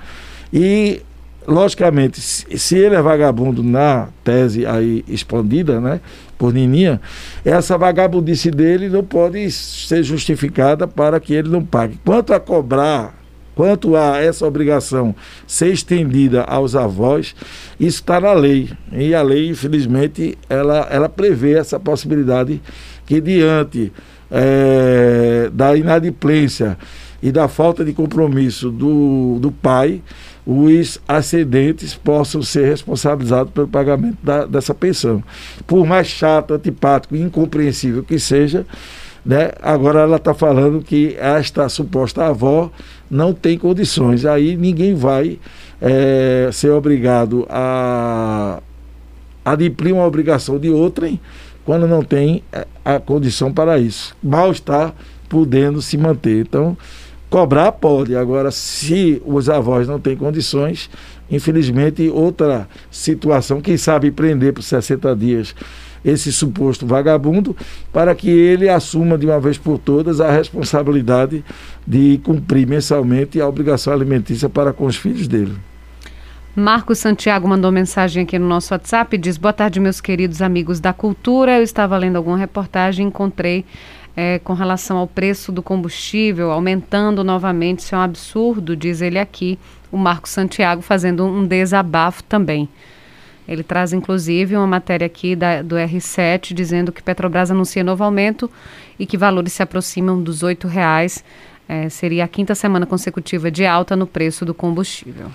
e logicamente, se ele é vagabundo na tese aí expandida, né, por Nininha, essa vagabundice dele não pode ser justificada para que ele não pague. Quanto a cobrar, quanto a essa obrigação ser estendida aos avós, isso está na lei. E a lei, infelizmente, ela, ela prevê essa possibilidade que diante é, da inadimplência e da falta de compromisso do, do pai, os ascendentes possam ser responsabilizados pelo pagamento da, dessa pensão. Por mais chato, antipático, incompreensível que seja, né, agora ela está falando que esta suposta avó não tem condições. Aí ninguém vai é, ser obrigado a adimplir uma obrigação de outrem quando não tem é, a condição para isso. Mal está podendo se manter. Então, Cobrar pode, agora, se os avós não têm condições, infelizmente, outra situação, quem sabe prender por 60 dias esse suposto vagabundo, para que ele assuma de uma vez por todas a responsabilidade de cumprir mensalmente a obrigação alimentícia para com os filhos dele. Marcos Santiago mandou mensagem aqui no nosso WhatsApp, diz: Boa tarde, meus queridos amigos da cultura. Eu estava lendo alguma reportagem, encontrei é, com relação ao preço do combustível aumentando novamente. Isso é um absurdo, diz ele aqui, o Marco Santiago fazendo um desabafo também. Ele traz inclusive uma matéria aqui da, do R7 dizendo que Petrobras anuncia novo aumento e que valores se aproximam dos R$ reais. É, seria a quinta semana consecutiva de alta no preço do combustível.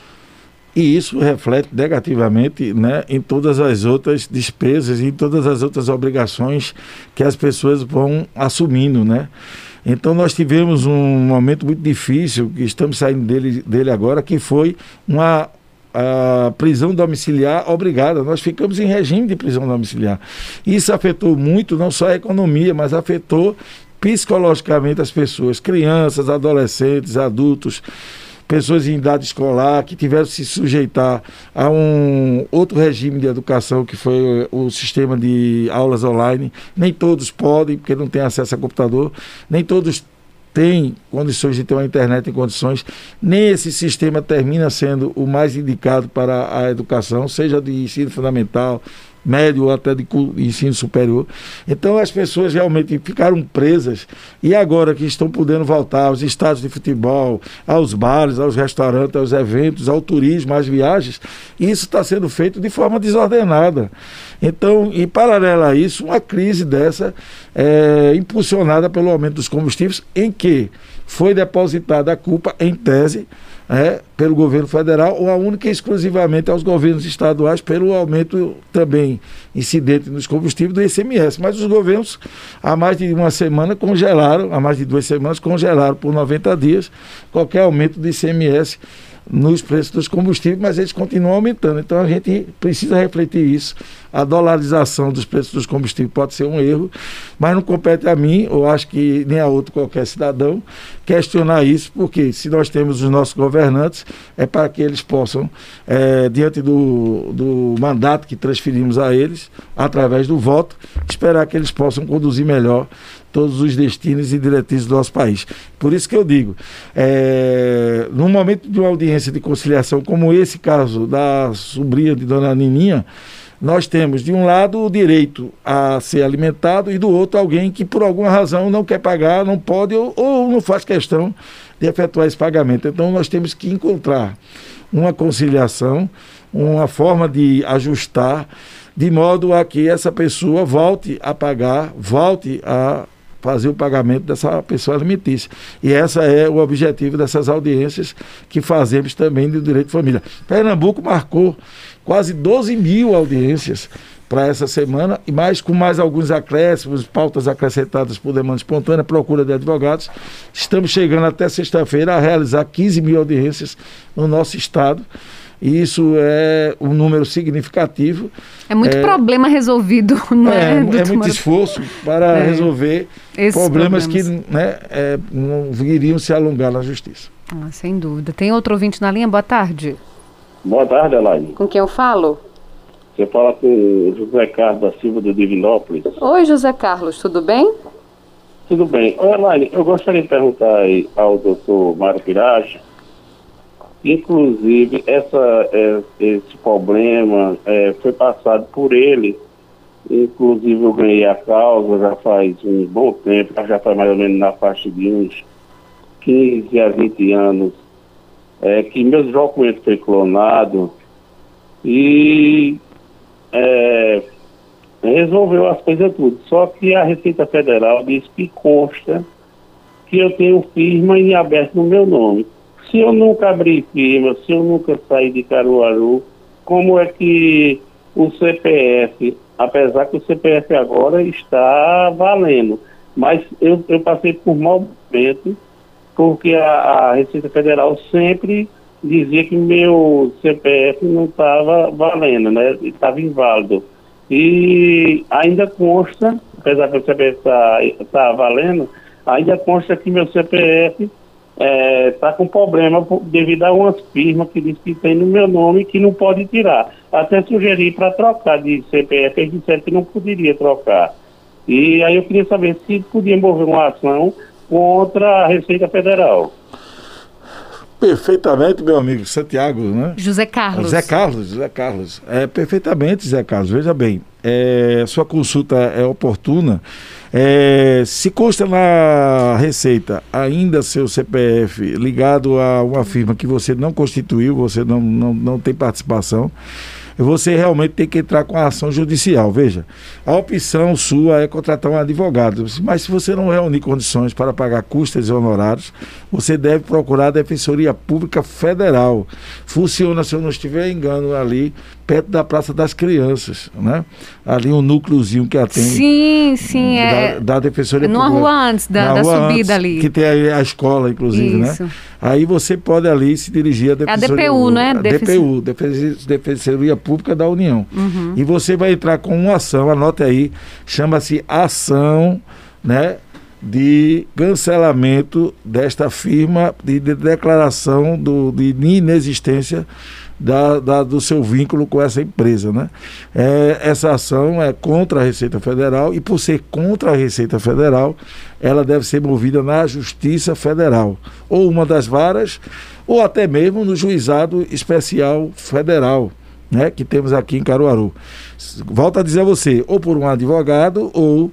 E isso reflete negativamente né, em todas as outras despesas, em todas as outras obrigações que as pessoas vão assumindo. Né? Então nós tivemos um momento muito difícil, que estamos saindo dele, dele agora, que foi uma a prisão domiciliar obrigada. Nós ficamos em regime de prisão domiciliar. Isso afetou muito não só a economia, mas afetou psicologicamente as pessoas, crianças, adolescentes, adultos, pessoas em idade escolar que tiveram que se sujeitar a um outro regime de educação que foi o sistema de aulas online. Nem todos podem, porque não têm acesso a computador, nem todos têm condições de ter uma internet em condições, nem esse sistema termina sendo o mais indicado para a educação, seja de ensino fundamental, médio ou até de ensino superior. Então as pessoas realmente ficaram presas e agora que estão podendo voltar aos estádios de futebol, aos bares, aos restaurantes, aos eventos, ao turismo, às viagens, isso está sendo feito de forma desordenada. Então, em paralelo a isso, uma crise dessa é, impulsionada pelo aumento dos combustíveis, em que foi depositada a culpa, em tese, é, pelo governo federal ou a única e exclusivamente aos governos estaduais pelo aumento também incidente nos combustíveis do ICMS. Mas os governos, há mais de uma semana, congelaram, há mais de duas semanas, congelaram por 90 dias qualquer aumento do ICMS nos preços dos combustíveis, mas eles continuam aumentando. Então a gente precisa refletir isso. A dolarização dos preços dos combustíveis pode ser um erro, mas não compete a mim, ou acho que nem a outro qualquer cidadão, questionar isso, porque se nós temos os nossos governantes, é para que eles possam, é, diante do, do mandato que transferimos a eles, através do voto, esperar que eles possam conduzir melhor todos os destinos e diretrizes do nosso país. Por isso que eu digo, é, num momento de uma audiência de conciliação como esse caso da sobrinha de Dona Nininha, nós temos de um lado o direito a ser alimentado e do outro alguém que por alguma razão não quer pagar, não pode ou, ou não faz questão de efetuar esse pagamento. Então nós temos que encontrar uma conciliação, uma forma de ajustar de modo a que essa pessoa volte a pagar, volte a fazer o pagamento dessa pessoa alimentícia. E essa é o objetivo dessas audiências que fazemos também do direito de família. Pernambuco marcou quase 12 mil audiências para essa semana, e mais com mais alguns acréscimos, pautas acrescentadas por demanda espontânea, procura de advogados. Estamos chegando até sexta-feira a realizar 15 mil audiências no nosso estado. E isso é um número significativo. É muito é, problema resolvido, não é? É, é muito esforço para é. resolver problemas, problemas, que né, é, não iriam se alongar na justiça. Ah, sem dúvida. Tem outro ouvinte na linha? Boa tarde. Boa tarde, Elaine. Com quem eu falo? Você fala com o José Carlos da Silva do Divinópolis. Oi, José Carlos, tudo bem? Tudo bem. Elaine, eu gostaria de perguntar ao doutor Mário Pirage Inclusive, essa, é, esse problema é, foi passado por ele. Inclusive, eu ganhei a causa já faz um bom tempo, já faz mais ou menos na faixa de uns 15 a 20 anos, é, que meu documento foi clonado e é, resolveu as coisas tudo. Só que a Receita Federal disse que consta que eu tenho firma em aberto no meu nome. Se eu nunca abri firma, se eu nunca saí de Caruaru, como é que o CPF, apesar que o CPF agora está valendo, mas eu, eu passei por mau momento, porque a, a Receita Federal sempre dizia que meu CPF não estava valendo, né? Estava inválido. E ainda consta, apesar que o CPF está tá valendo, ainda consta que meu CPF está é, tá com problema devido a umas firmas que diz que tem no meu nome que não pode tirar. Até sugeri para trocar de CPF, eles disseram que não poderia trocar. E aí eu queria saber se podia mover uma ação contra a Receita Federal. Perfeitamente, meu amigo Santiago, né? José Carlos. José Carlos, José Carlos. É, perfeitamente, José Carlos. Veja bem, é, sua consulta é oportuna. É, se consta na Receita ainda seu CPF ligado a uma firma que você não constituiu, você não, não, não tem participação, você realmente tem que entrar com a ação judicial. Veja, a opção sua é contratar um advogado, mas se você não reunir condições para pagar custas e honorários, você deve procurar a Defensoria Pública Federal. Funciona, se eu não estiver engano, ali perto da Praça das Crianças, né? Ali um núcleozinho que atende. Sim, sim, da, é. Da Defensoria Numa Pública. rua antes da, da rua subida antes, ali. Que tem a, a escola, inclusive, Isso. né? Aí você pode ali se dirigir à É a Defensoria DPU, não é? a DPU, Defensoria Pública da União. Uhum. E você vai entrar com uma ação, anote aí, chama-se ação, né? De cancelamento desta firma de, de declaração do, de inexistência da, da- do seu vínculo com essa empresa. Né? É, essa ação é contra a Receita Federal e, por ser contra a Receita Federal, ela deve ser movida na Justiça Federal, ou uma das varas, ou até mesmo no Juizado Especial Federal. Né, que temos aqui em Caruaru. Volto a dizer a você, ou por um advogado ou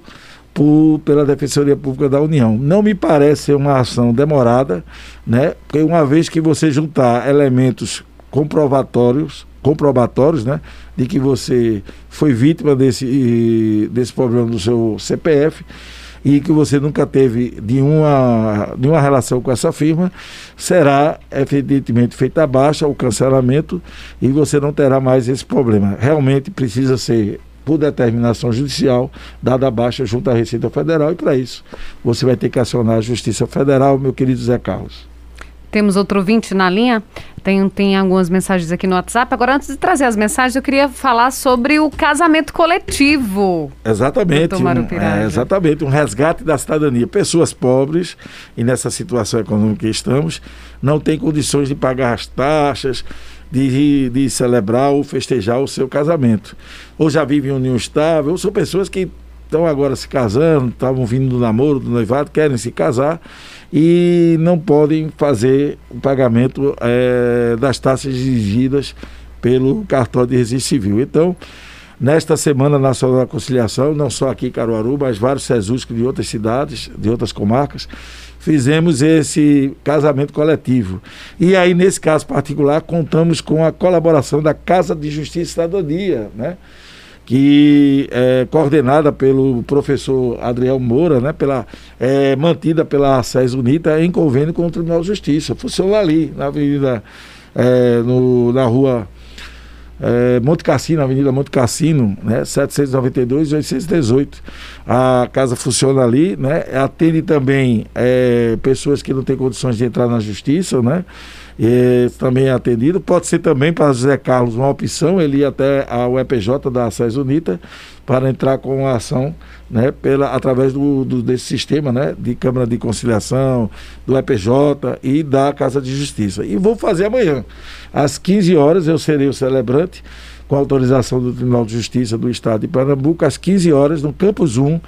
por, pela Defensoria Pública da União. Não me parece uma ação demorada, né? Porque uma vez que você juntar elementos comprovatórios, comprobatórios, né, de que você foi vítima desse, desse problema do seu CPF e que você nunca teve nenhuma, nenhuma relação com essa firma, será evidentemente feita a baixa, o cancelamento, e você não terá mais esse problema. Realmente precisa ser por determinação judicial, dada a baixa junto à Receita Federal, e para isso você vai ter que acionar a Justiça Federal, meu querido Zé Carlos. Temos outro ouvinte na linha. Tem, tem algumas mensagens aqui no WhatsApp. Agora, antes de trazer as mensagens, eu queria falar sobre o casamento coletivo. Exatamente, um, é, exatamente, um resgate da cidadania. Pessoas pobres, e nessa situação econômica que estamos, não têm condições de pagar as taxas, de, de celebrar ou festejar o seu casamento. Ou já vivem em união estável, ou são pessoas que estão agora se casando, estavam vindo do namoro, do noivado, querem se casar e não podem fazer o pagamento eh, das taxas exigidas pelo cartório de registro civil. Então, nesta Semana Nacional da Conciliação, não só aqui em Caruaru, mas vários SESUSC de outras cidades, de outras comarcas, fizemos esse casamento coletivo. E aí, nesse caso particular, contamos com a colaboração da Casa de Justiça e Cidadania, né? que é coordenada pelo professor Adriel Moura, né, pela, é, mantida pela SES Unita em convênio com o Tribunal de Justiça. Funciona ali, na Avenida, é, no, na rua é, Monte Cassino, Avenida Monte Cassino, né, 792 e 818. A casa funciona ali, né, atende também é, pessoas que não têm condições de entrar na justiça, né, e também é atendido. Pode ser também para José Carlos uma opção, ele ir até a UEPJ da SES Unita para entrar com a ação né, pela, através do, do- desse sistema né, de Câmara de Conciliação, do EPJ e da Casa de Justiça. E vou fazer amanhã. Às 15 horas eu serei o celebrante, com autorização do Tribunal de Justiça do Estado de Pernambuco, às 15 horas, no Campus 1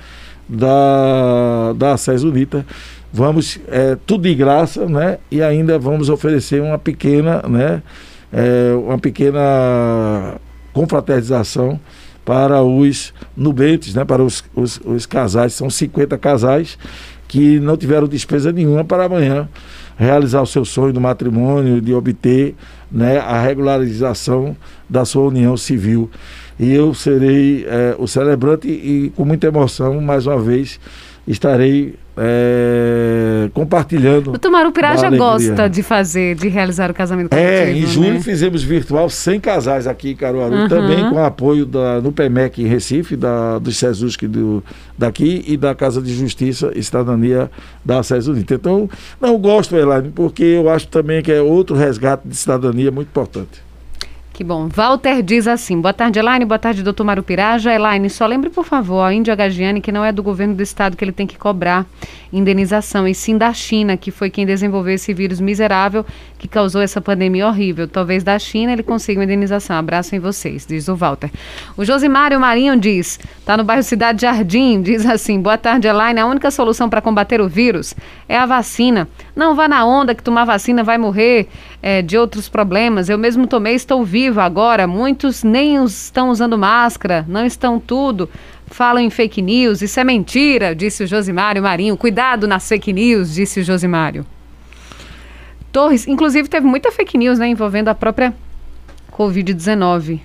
da, da SES Unita. Vamos, é, tudo de graça, né? E ainda vamos oferecer uma pequena, né? é, uma pequena confraternização para os nubentes, né? Para os, os, os casais, são 50 casais que não tiveram despesa nenhuma para amanhã realizar o seu sonho do matrimônio, de obter né, a regularização da sua união civil. E eu serei eh, o celebrante e, com muita emoção, mais uma vez, estarei eh, compartilhando. O Tumaru Piraja da alegria. gosta de fazer, de realizar o casamento coletivo. É, em julho né? fizemos virtual 100 casais aqui em Caruaru, Uhum. também com apoio da, no PEMEC em Recife, da, do SESUSC do, daqui e da Casa de Justiça e Cidadania da SES Unita. Então, não gosto, Elaine, porque eu acho também que é outro resgate de cidadania muito importante. Que bom. Walter diz assim: boa tarde, Elaine. Boa tarde, doutor Mário Piraja. Elaine, só lembre, por favor, a Índia Gagiane que não é do governo do estado que ele tem que cobrar indenização, e sim da China, que foi quem desenvolveu esse vírus miserável que causou essa pandemia horrível. Talvez da China ele consiga uma indenização. Abraço em vocês, diz o Walter. O Josimário Marinho diz: tá no bairro Cidade Jardim, diz assim: boa tarde, Elaine. A única solução para combater o vírus é a vacina. Não vá na onda que tomar vacina vai morrer é, de outros problemas. Eu mesmo tomei, estou vivo agora. Muitos nem estão usando máscara, não estão tudo. Falam em fake news, isso é mentira, disse o Josimário Marinho. Cuidado nas fake news, disse o Josimário. Torres, inclusive teve muita fake news, né, envolvendo a própria Covid-19.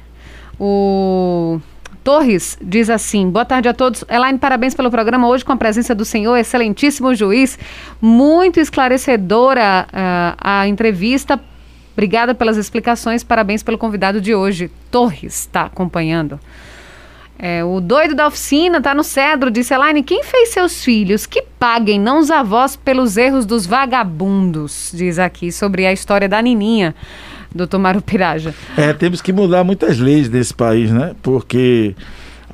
O Torres diz assim: boa tarde a todos. Elaine, parabéns pelo programa hoje com a presença do senhor, excelentíssimo juiz. Muito esclarecedora uh, a entrevista. Obrigada pelas explicações, parabéns pelo convidado de hoje. Torres está acompanhando. É, o doido da oficina tá no cedro, disse Elaine. Quem fez seus filhos? Que paguem, não os avós, pelos erros dos vagabundos, diz aqui sobre a história da Nininha, doutor Mário Piraja. É, temos que mudar muitas leis desse país, né? Porque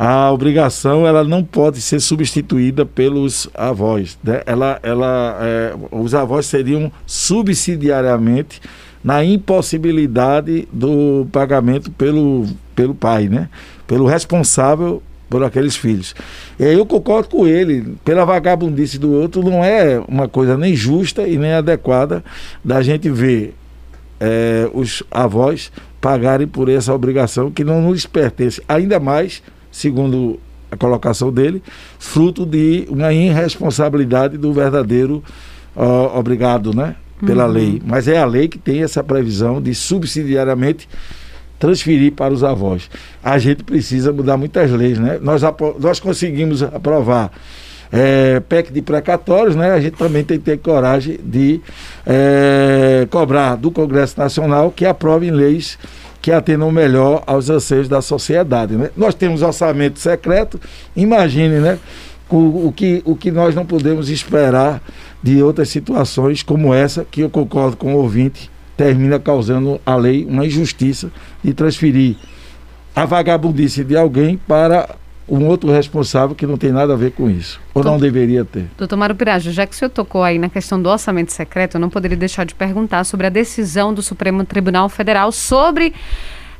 a obrigação ela não pode ser substituída pelos avós. Né? Ela, ela, é, os avós seriam subsidiariamente na impossibilidade do pagamento pelo, pelo pai, né? pelo responsável por aqueles filhos. E aí eu concordo com ele, pela vagabundice do outro, não é uma coisa nem justa e nem adequada da gente ver é, os avós pagarem por essa obrigação que não nos pertence, ainda mais, segundo a colocação dele, fruto de uma irresponsabilidade do verdadeiro uh, obrigado, né? pela uhum. lei. Mas é a lei que tem essa previsão de subsidiariamente transferir para os avós. A gente precisa mudar muitas leis, né? Nós, nós conseguimos aprovar é, PEC de precatórios, né? A gente também tem que ter coragem de é, cobrar do Congresso Nacional que aprovem leis que atendam melhor aos anseios da sociedade. Né? Nós temos orçamento secreto, imagine, né? O, o, que, o que nós não podemos esperar de outras situações como essa, que eu concordo com o ouvinte, termina causando a lei uma injustiça de transferir a vagabundice de alguém para um outro responsável que não tem nada a ver com isso, ou não deveria ter. Doutor Mário Pirajo, já que o senhor tocou aí na questão do orçamento secreto, eu não poderia deixar de perguntar sobre a decisão do Supremo Tribunal Federal sobre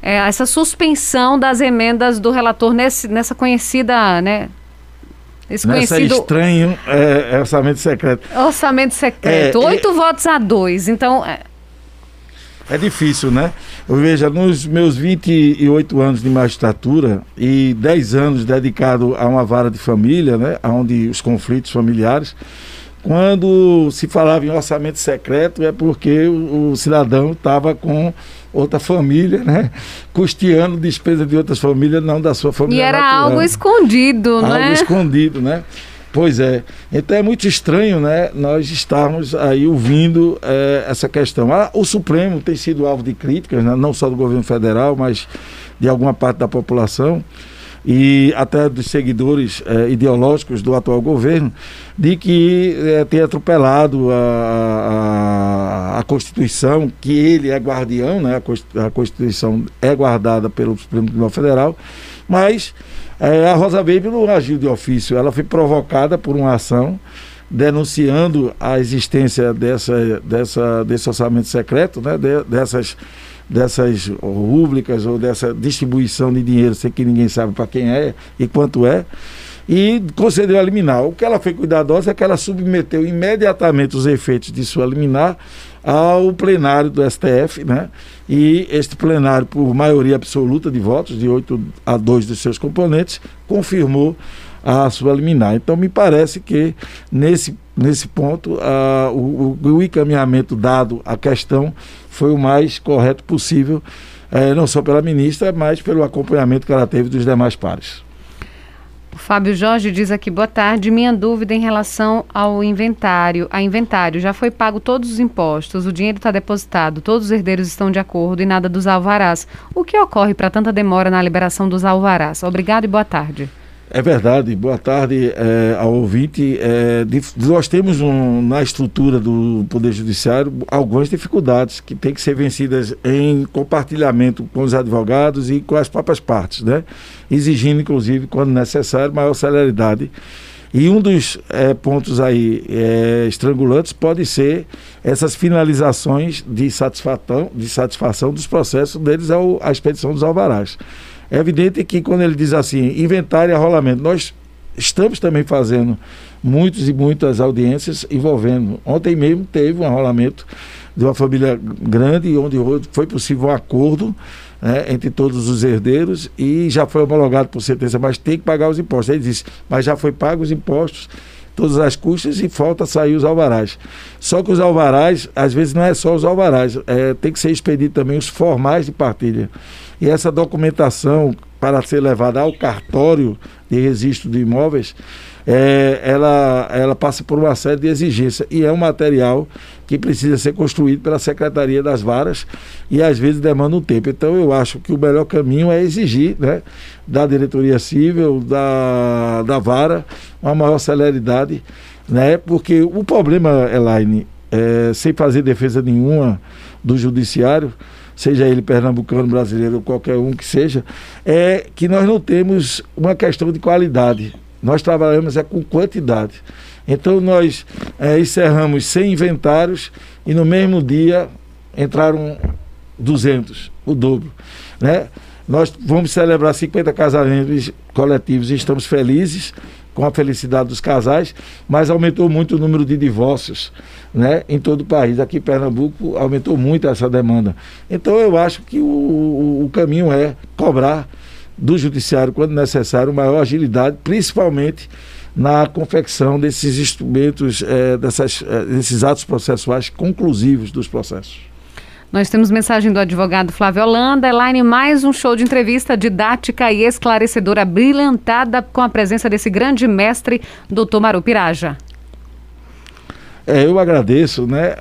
é, essa suspensão das emendas do relator nesse, nessa conhecida né, esse Nessa conhecido... estranho é, orçamento secreto. Orçamento secreto. É, Oito é... votos a dois. Então. É... difícil, né? Eu veja, nos meus 28 anos de magistratura e 10 anos dedicado a uma vara de família, né? Onde os conflitos familiares. Quando se falava em orçamento secreto é porque o, o cidadão estava com outra família, né? Custeando despesa de outras famílias, não da sua família. E era natural. algo escondido, algo né? Algo escondido, né? Pois é. Então é muito estranho, né? Nós estarmos aí ouvindo é, essa questão. Ah, o Supremo tem sido alvo de críticas, né? não só do governo federal, mas de alguma parte da população e até dos seguidores eh, ideológicos do atual governo, de que eh, tem atropelado a, a, a, Constituição, que ele é guardião, né? a Constituição é guardada pelo Supremo Tribunal Federal, mas eh, a Rosa Weber não agiu de ofício, ela foi provocada por uma ação denunciando a existência dessa, dessa, desse orçamento secreto, né? De, dessas dessas rúbricas ou dessa distribuição de dinheiro sem que ninguém sabe para quem é e quanto é, e concedeu a liminar. O que ela foi cuidadosa é que ela submeteu imediatamente os efeitos de sua liminar ao plenário do STF, né? E este plenário, por maioria absoluta de votos, de 8 a 2 dos seus componentes, confirmou a sua liminar. Então, me parece que nesse, nesse ponto, uh, o, o encaminhamento dado à questão foi o mais correto possível, eh, não só pela ministra, mas pelo acompanhamento que ela teve dos demais pares. O Fábio Jorge diz aqui, boa tarde. Minha dúvida em relação ao inventário. A inventário já foi pago todos os impostos, o dinheiro está depositado, todos os herdeiros estão de acordo e nada dos alvarás. O que ocorre para tanta demora na liberação dos alvarás? Obrigado e boa tarde. É verdade. Boa tarde é, ao ouvinte. É, de, nós temos um, na estrutura do Poder Judiciário algumas dificuldades que têm que ser vencidas em compartilhamento com os advogados e com as próprias partes, né? exigindo, inclusive, quando necessário, maior celeridade. E um dos é, pontos aí é, estrangulantes pode ser essas finalizações de satisfação, de satisfação dos processos deles ao, à expedição dos alvarás. É evidente que quando ele diz assim, inventário e arrolamento, nós estamos também fazendo muitos e muitas audiências envolvendo. Ontem mesmo teve um arrolamento de uma família grande, onde foi possível um acordo né, entre todos os herdeiros e já foi homologado por sentença, mas tem que pagar os impostos. Ele disse, mas já foi pago os impostos todas as custas e falta sair os alvarás. Só que os alvarás, às vezes não é só os alvarás, é, tem que ser expedido também os formais de partilha. E essa documentação para ser levada ao cartório de registro de imóveis, é, ela, ela passa por uma série de exigências e é um material que precisa ser construído pela Secretaria das Varas e às vezes demanda um tempo. Então eu acho que o melhor caminho é exigir né, da diretoria civil, da, da vara, uma maior celeridade, né, porque o problema, Elaine, é, sem fazer defesa nenhuma do judiciário, seja ele pernambucano, brasileiro ou qualquer um que seja, é que nós não temos uma questão de qualidade. Nós trabalhamos é com quantidade. Então nós é, encerramos 100 inventários e no mesmo dia entraram 200, o dobro. Né? Nós vamos celebrar 50 casamentos coletivos e estamos felizes com a felicidade dos casais, mas aumentou muito o número de divórcios né, em todo o país. Aqui em Pernambuco aumentou muito essa demanda. Então eu acho que o, o, o caminho é cobrar do judiciário, quando necessário, maior agilidade, principalmente na confecção desses instrumentos, é, dessas, é, desses atos processuais conclusivos dos processos. Nós temos mensagem do advogado Flávio Holanda. Elaine, mais um show de entrevista didática e esclarecedora, brilhantada com a presença desse grande mestre, doutor Maru Piraja. É, eu agradeço, né?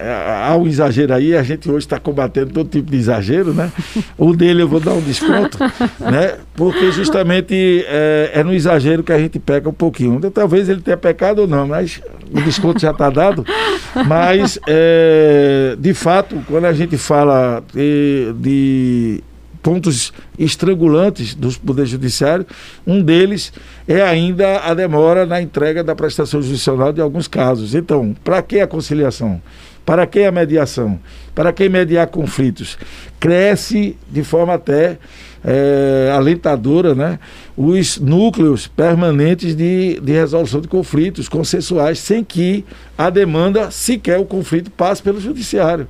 Há um exagero aí, a gente hoje está combatendo todo tipo de exagero, né? O dele eu vou dar um desconto, né? Porque justamente é, é no exagero que a gente peca um pouquinho. Então, talvez ele tenha pecado ou não, mas o desconto já está dado. Mas, é, de fato, quando a gente fala de, de pontos estrangulantes do Poder Judiciário. Um deles é ainda a demora na entrega da prestação judicial de alguns casos. Então, para que a conciliação? Para que a mediação? Para que mediar conflitos? Cresce de forma até é, alentadora né, os núcleos permanentes de, de resolução de conflitos consensuais, sem que a demanda, sequer o conflito, passe pelo judiciário.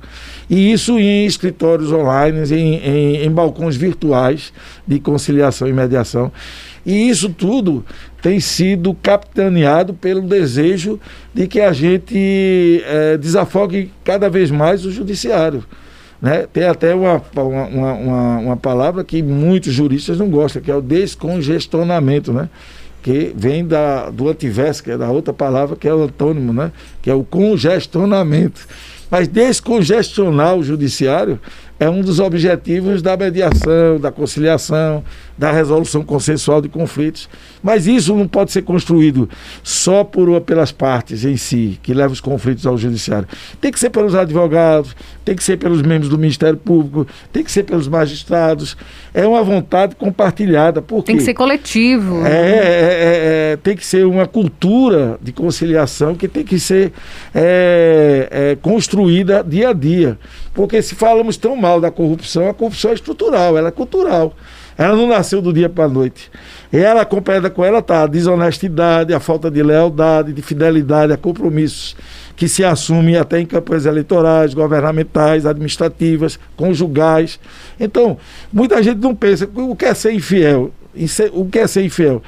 E isso em escritórios online, em, em, em balcões virtuais de conciliação e mediação. E isso tudo tem sido capitaneado pelo desejo de que a gente é, desafogue cada vez mais o judiciário. Né? Tem até uma, uma, uma, uma, palavra que muitos juristas não gostam, que é o descongestionamento, né? que vem da, do antiverso, que é da outra palavra, que é o antônimo, né? que é o congestionamento. Mas descongestionar o judiciário é um dos objetivos da mediação, da conciliação, da resolução consensual de conflitos. Mas isso não pode ser construído só por, pelas partes em si, que levam os conflitos ao judiciário. Tem que ser pelos advogados, tem que ser pelos membros do Ministério Público, tem que ser pelos magistrados. É uma vontade compartilhada. Porque tem que ser coletivo. É, é, é, é tem que ser uma cultura de conciliação que tem que ser é, é, construída dia a dia. Porque se falamos tão mal da corrupção, a corrupção é estrutural, ela é cultural. Ela não nasceu do dia para a noite. E ela acompanhada com ela tá a desonestidade, a falta de lealdade, de fidelidade a compromissos que se assumem até em campanhas eleitorais, governamentais, administrativas, conjugais. Então, muita gente não pensa o que é ser infiel. O que é ser infiel?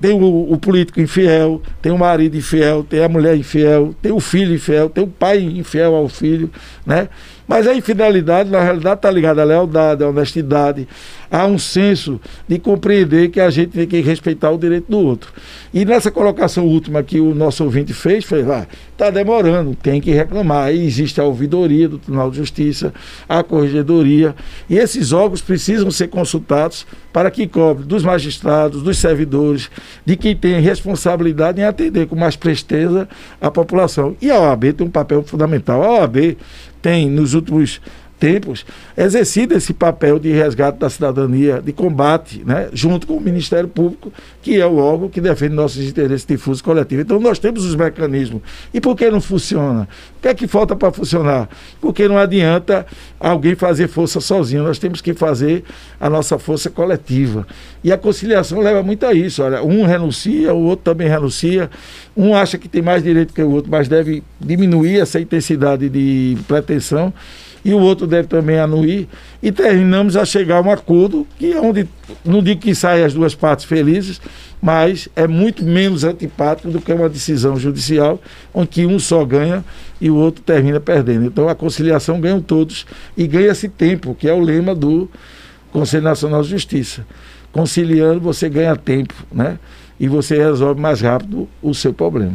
tem o, o, político infiel, tem o marido infiel, tem a mulher infiel, tem o filho infiel, tem o pai infiel ao filho, né? Mas a infidelidade, na realidade, está ligada à lealdade, à honestidade, a um senso de compreender que a gente tem que respeitar o direito do outro. E nessa colocação última que o nosso ouvinte fez, foi lá, ah, está demorando, tem que reclamar. Aí existe a ouvidoria do Tribunal de Justiça, a corregedoria, e esses órgãos precisam ser consultados para que cobre dos magistrados, dos servidores, de quem tem responsabilidade em atender com mais presteza a população. E a OAB tem um papel fundamental. A OAB tem, nos últimos tempos, exercido esse papel de resgate da cidadania, de combate, né, junto com o Ministério Público, que é o órgão que defende nossos interesses difusos coletivos. Então, nós temos os mecanismos. E por que não funciona? O que é que falta para funcionar? Porque não adianta alguém fazer força sozinho, nós temos que fazer a nossa força coletiva. E a conciliação leva muito a isso. Olha, um renuncia, o outro também renuncia, um acha que tem mais direito que o outro, mas deve diminuir essa intensidade de pretensão e o outro deve também anuir, e terminamos a chegar a um acordo que é onde, não digo que saem as duas partes felizes, mas é muito menos antipático do que uma decisão judicial, onde um só ganha e o outro termina perdendo. Então a conciliação ganham todos e ganha-se tempo, que é o lema do Conselho Nacional de Justiça. Conciliando, você ganha tempo, né? E você resolve mais rápido o seu problema.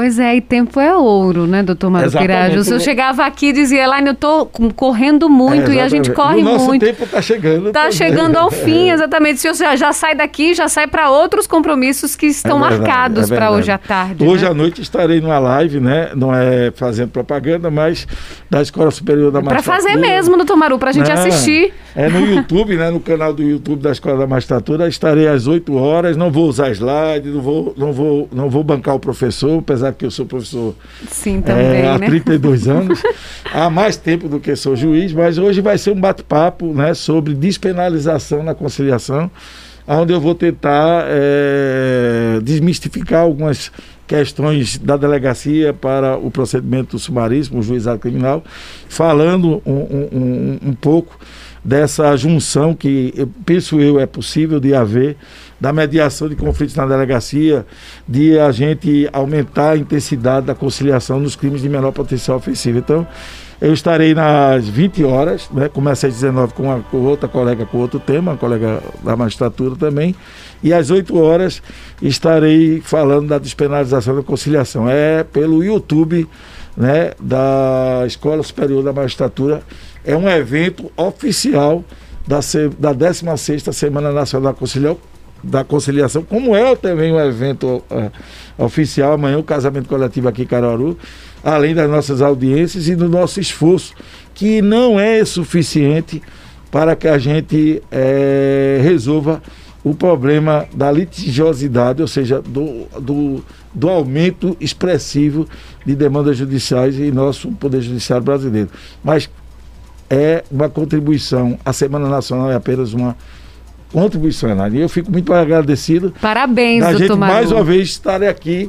Pois é, e tempo é ouro, né, doutor Mário Pirage? O senhor chegava aqui e dizia, Elaine, eu estou correndo muito é, e a gente corre o nosso muito. tempo está chegando. Está chegando ao fim, exatamente. O senhor já, já sai daqui, já sai para outros compromissos que estão é verdade, marcados é para hoje à tarde. Hoje né? à noite estarei numa live, né? Não é fazendo propaganda, mas da Escola Superior da Magistratura. Para fazer mesmo, doutor Maru, para a gente assistir. É no YouTube, né? No canal do YouTube da Escola da Magistratura. Estarei às 8 horas, não vou usar slide, não vou, não vou, não vou bancar o professor, apesar que eu sou professor. Sim, também, é, há né? 32 anos, há mais tempo do que sou juiz, mas hoje vai ser um bate-papo né, sobre despenalização na conciliação, onde eu vou tentar é, desmistificar algumas questões da delegacia para o procedimento do sumaríssimo, o juizado criminal, falando um, um, um pouco dessa junção que eu, penso eu é possível de haver da mediação de conflitos na delegacia, de a gente aumentar a intensidade da conciliação nos crimes de menor potencial ofensivo. Então, eu estarei nas 20 horas, né? começa às 19 com, uma, com outra colega com outro tema, uma colega da magistratura também, e às 8 horas estarei falando da despenalização da conciliação. É pelo YouTube né, da Escola Superior da Magistratura. É um evento oficial da, da 16ª Semana Nacional da Conciliação, como é também um evento uh, oficial, amanhã o casamento coletivo aqui em Caruaru, além das nossas audiências e do nosso esforço, que não é suficiente para que a gente é, resolva o problema da litigiosidade, ou seja, do, do, do aumento expressivo de demandas judiciais em nosso Poder Judiciário brasileiro. Mas é uma contribuição, a Semana Nacional é apenas uma contribuição. E eu fico muito agradecido. Parabéns, da doutor gente mais uma vez estar aqui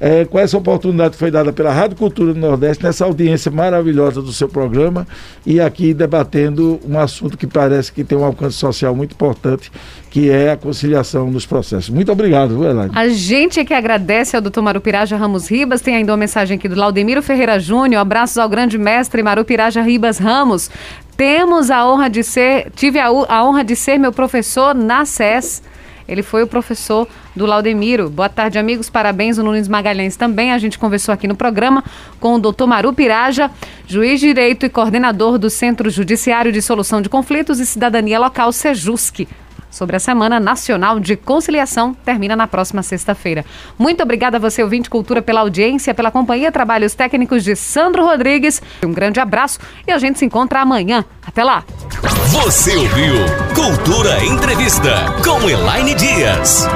é, com essa oportunidade que foi dada pela Rádio Cultura do Nordeste, nessa audiência maravilhosa do seu programa e aqui debatendo um assunto que parece que tem um alcance social muito importante, que é a conciliação dos processos. Muito obrigado, Elaine. A gente é que agradece ao doutor Marupiraja Ramos Ribas, tem ainda uma mensagem aqui do Laudemiro Ferreira Júnior, abraços ao grande mestre Marupiraja Ribas Ramos. Temos a honra de ser, tive a, a honra de ser meu professor na SES. Ele foi o professor do Laudemiro. Boa tarde, amigos. Parabéns, o Nunes Magalhães também. A gente conversou aqui no programa com o doutor Maru Piraja, juiz de direito e coordenador do Centro Judiciário de Solução de Conflitos e Cidadania Local, SEJUSC sobre a Semana Nacional de Conciliação, termina na próxima sexta-feira. Muito obrigada a você, ouvinte Cultura, pela audiência, pela companhia, trabalhos técnicos de Sandro Rodrigues. Um grande abraço e a gente se encontra amanhã. Até lá! Você ouviu Cultura Entrevista com Elaine Dias.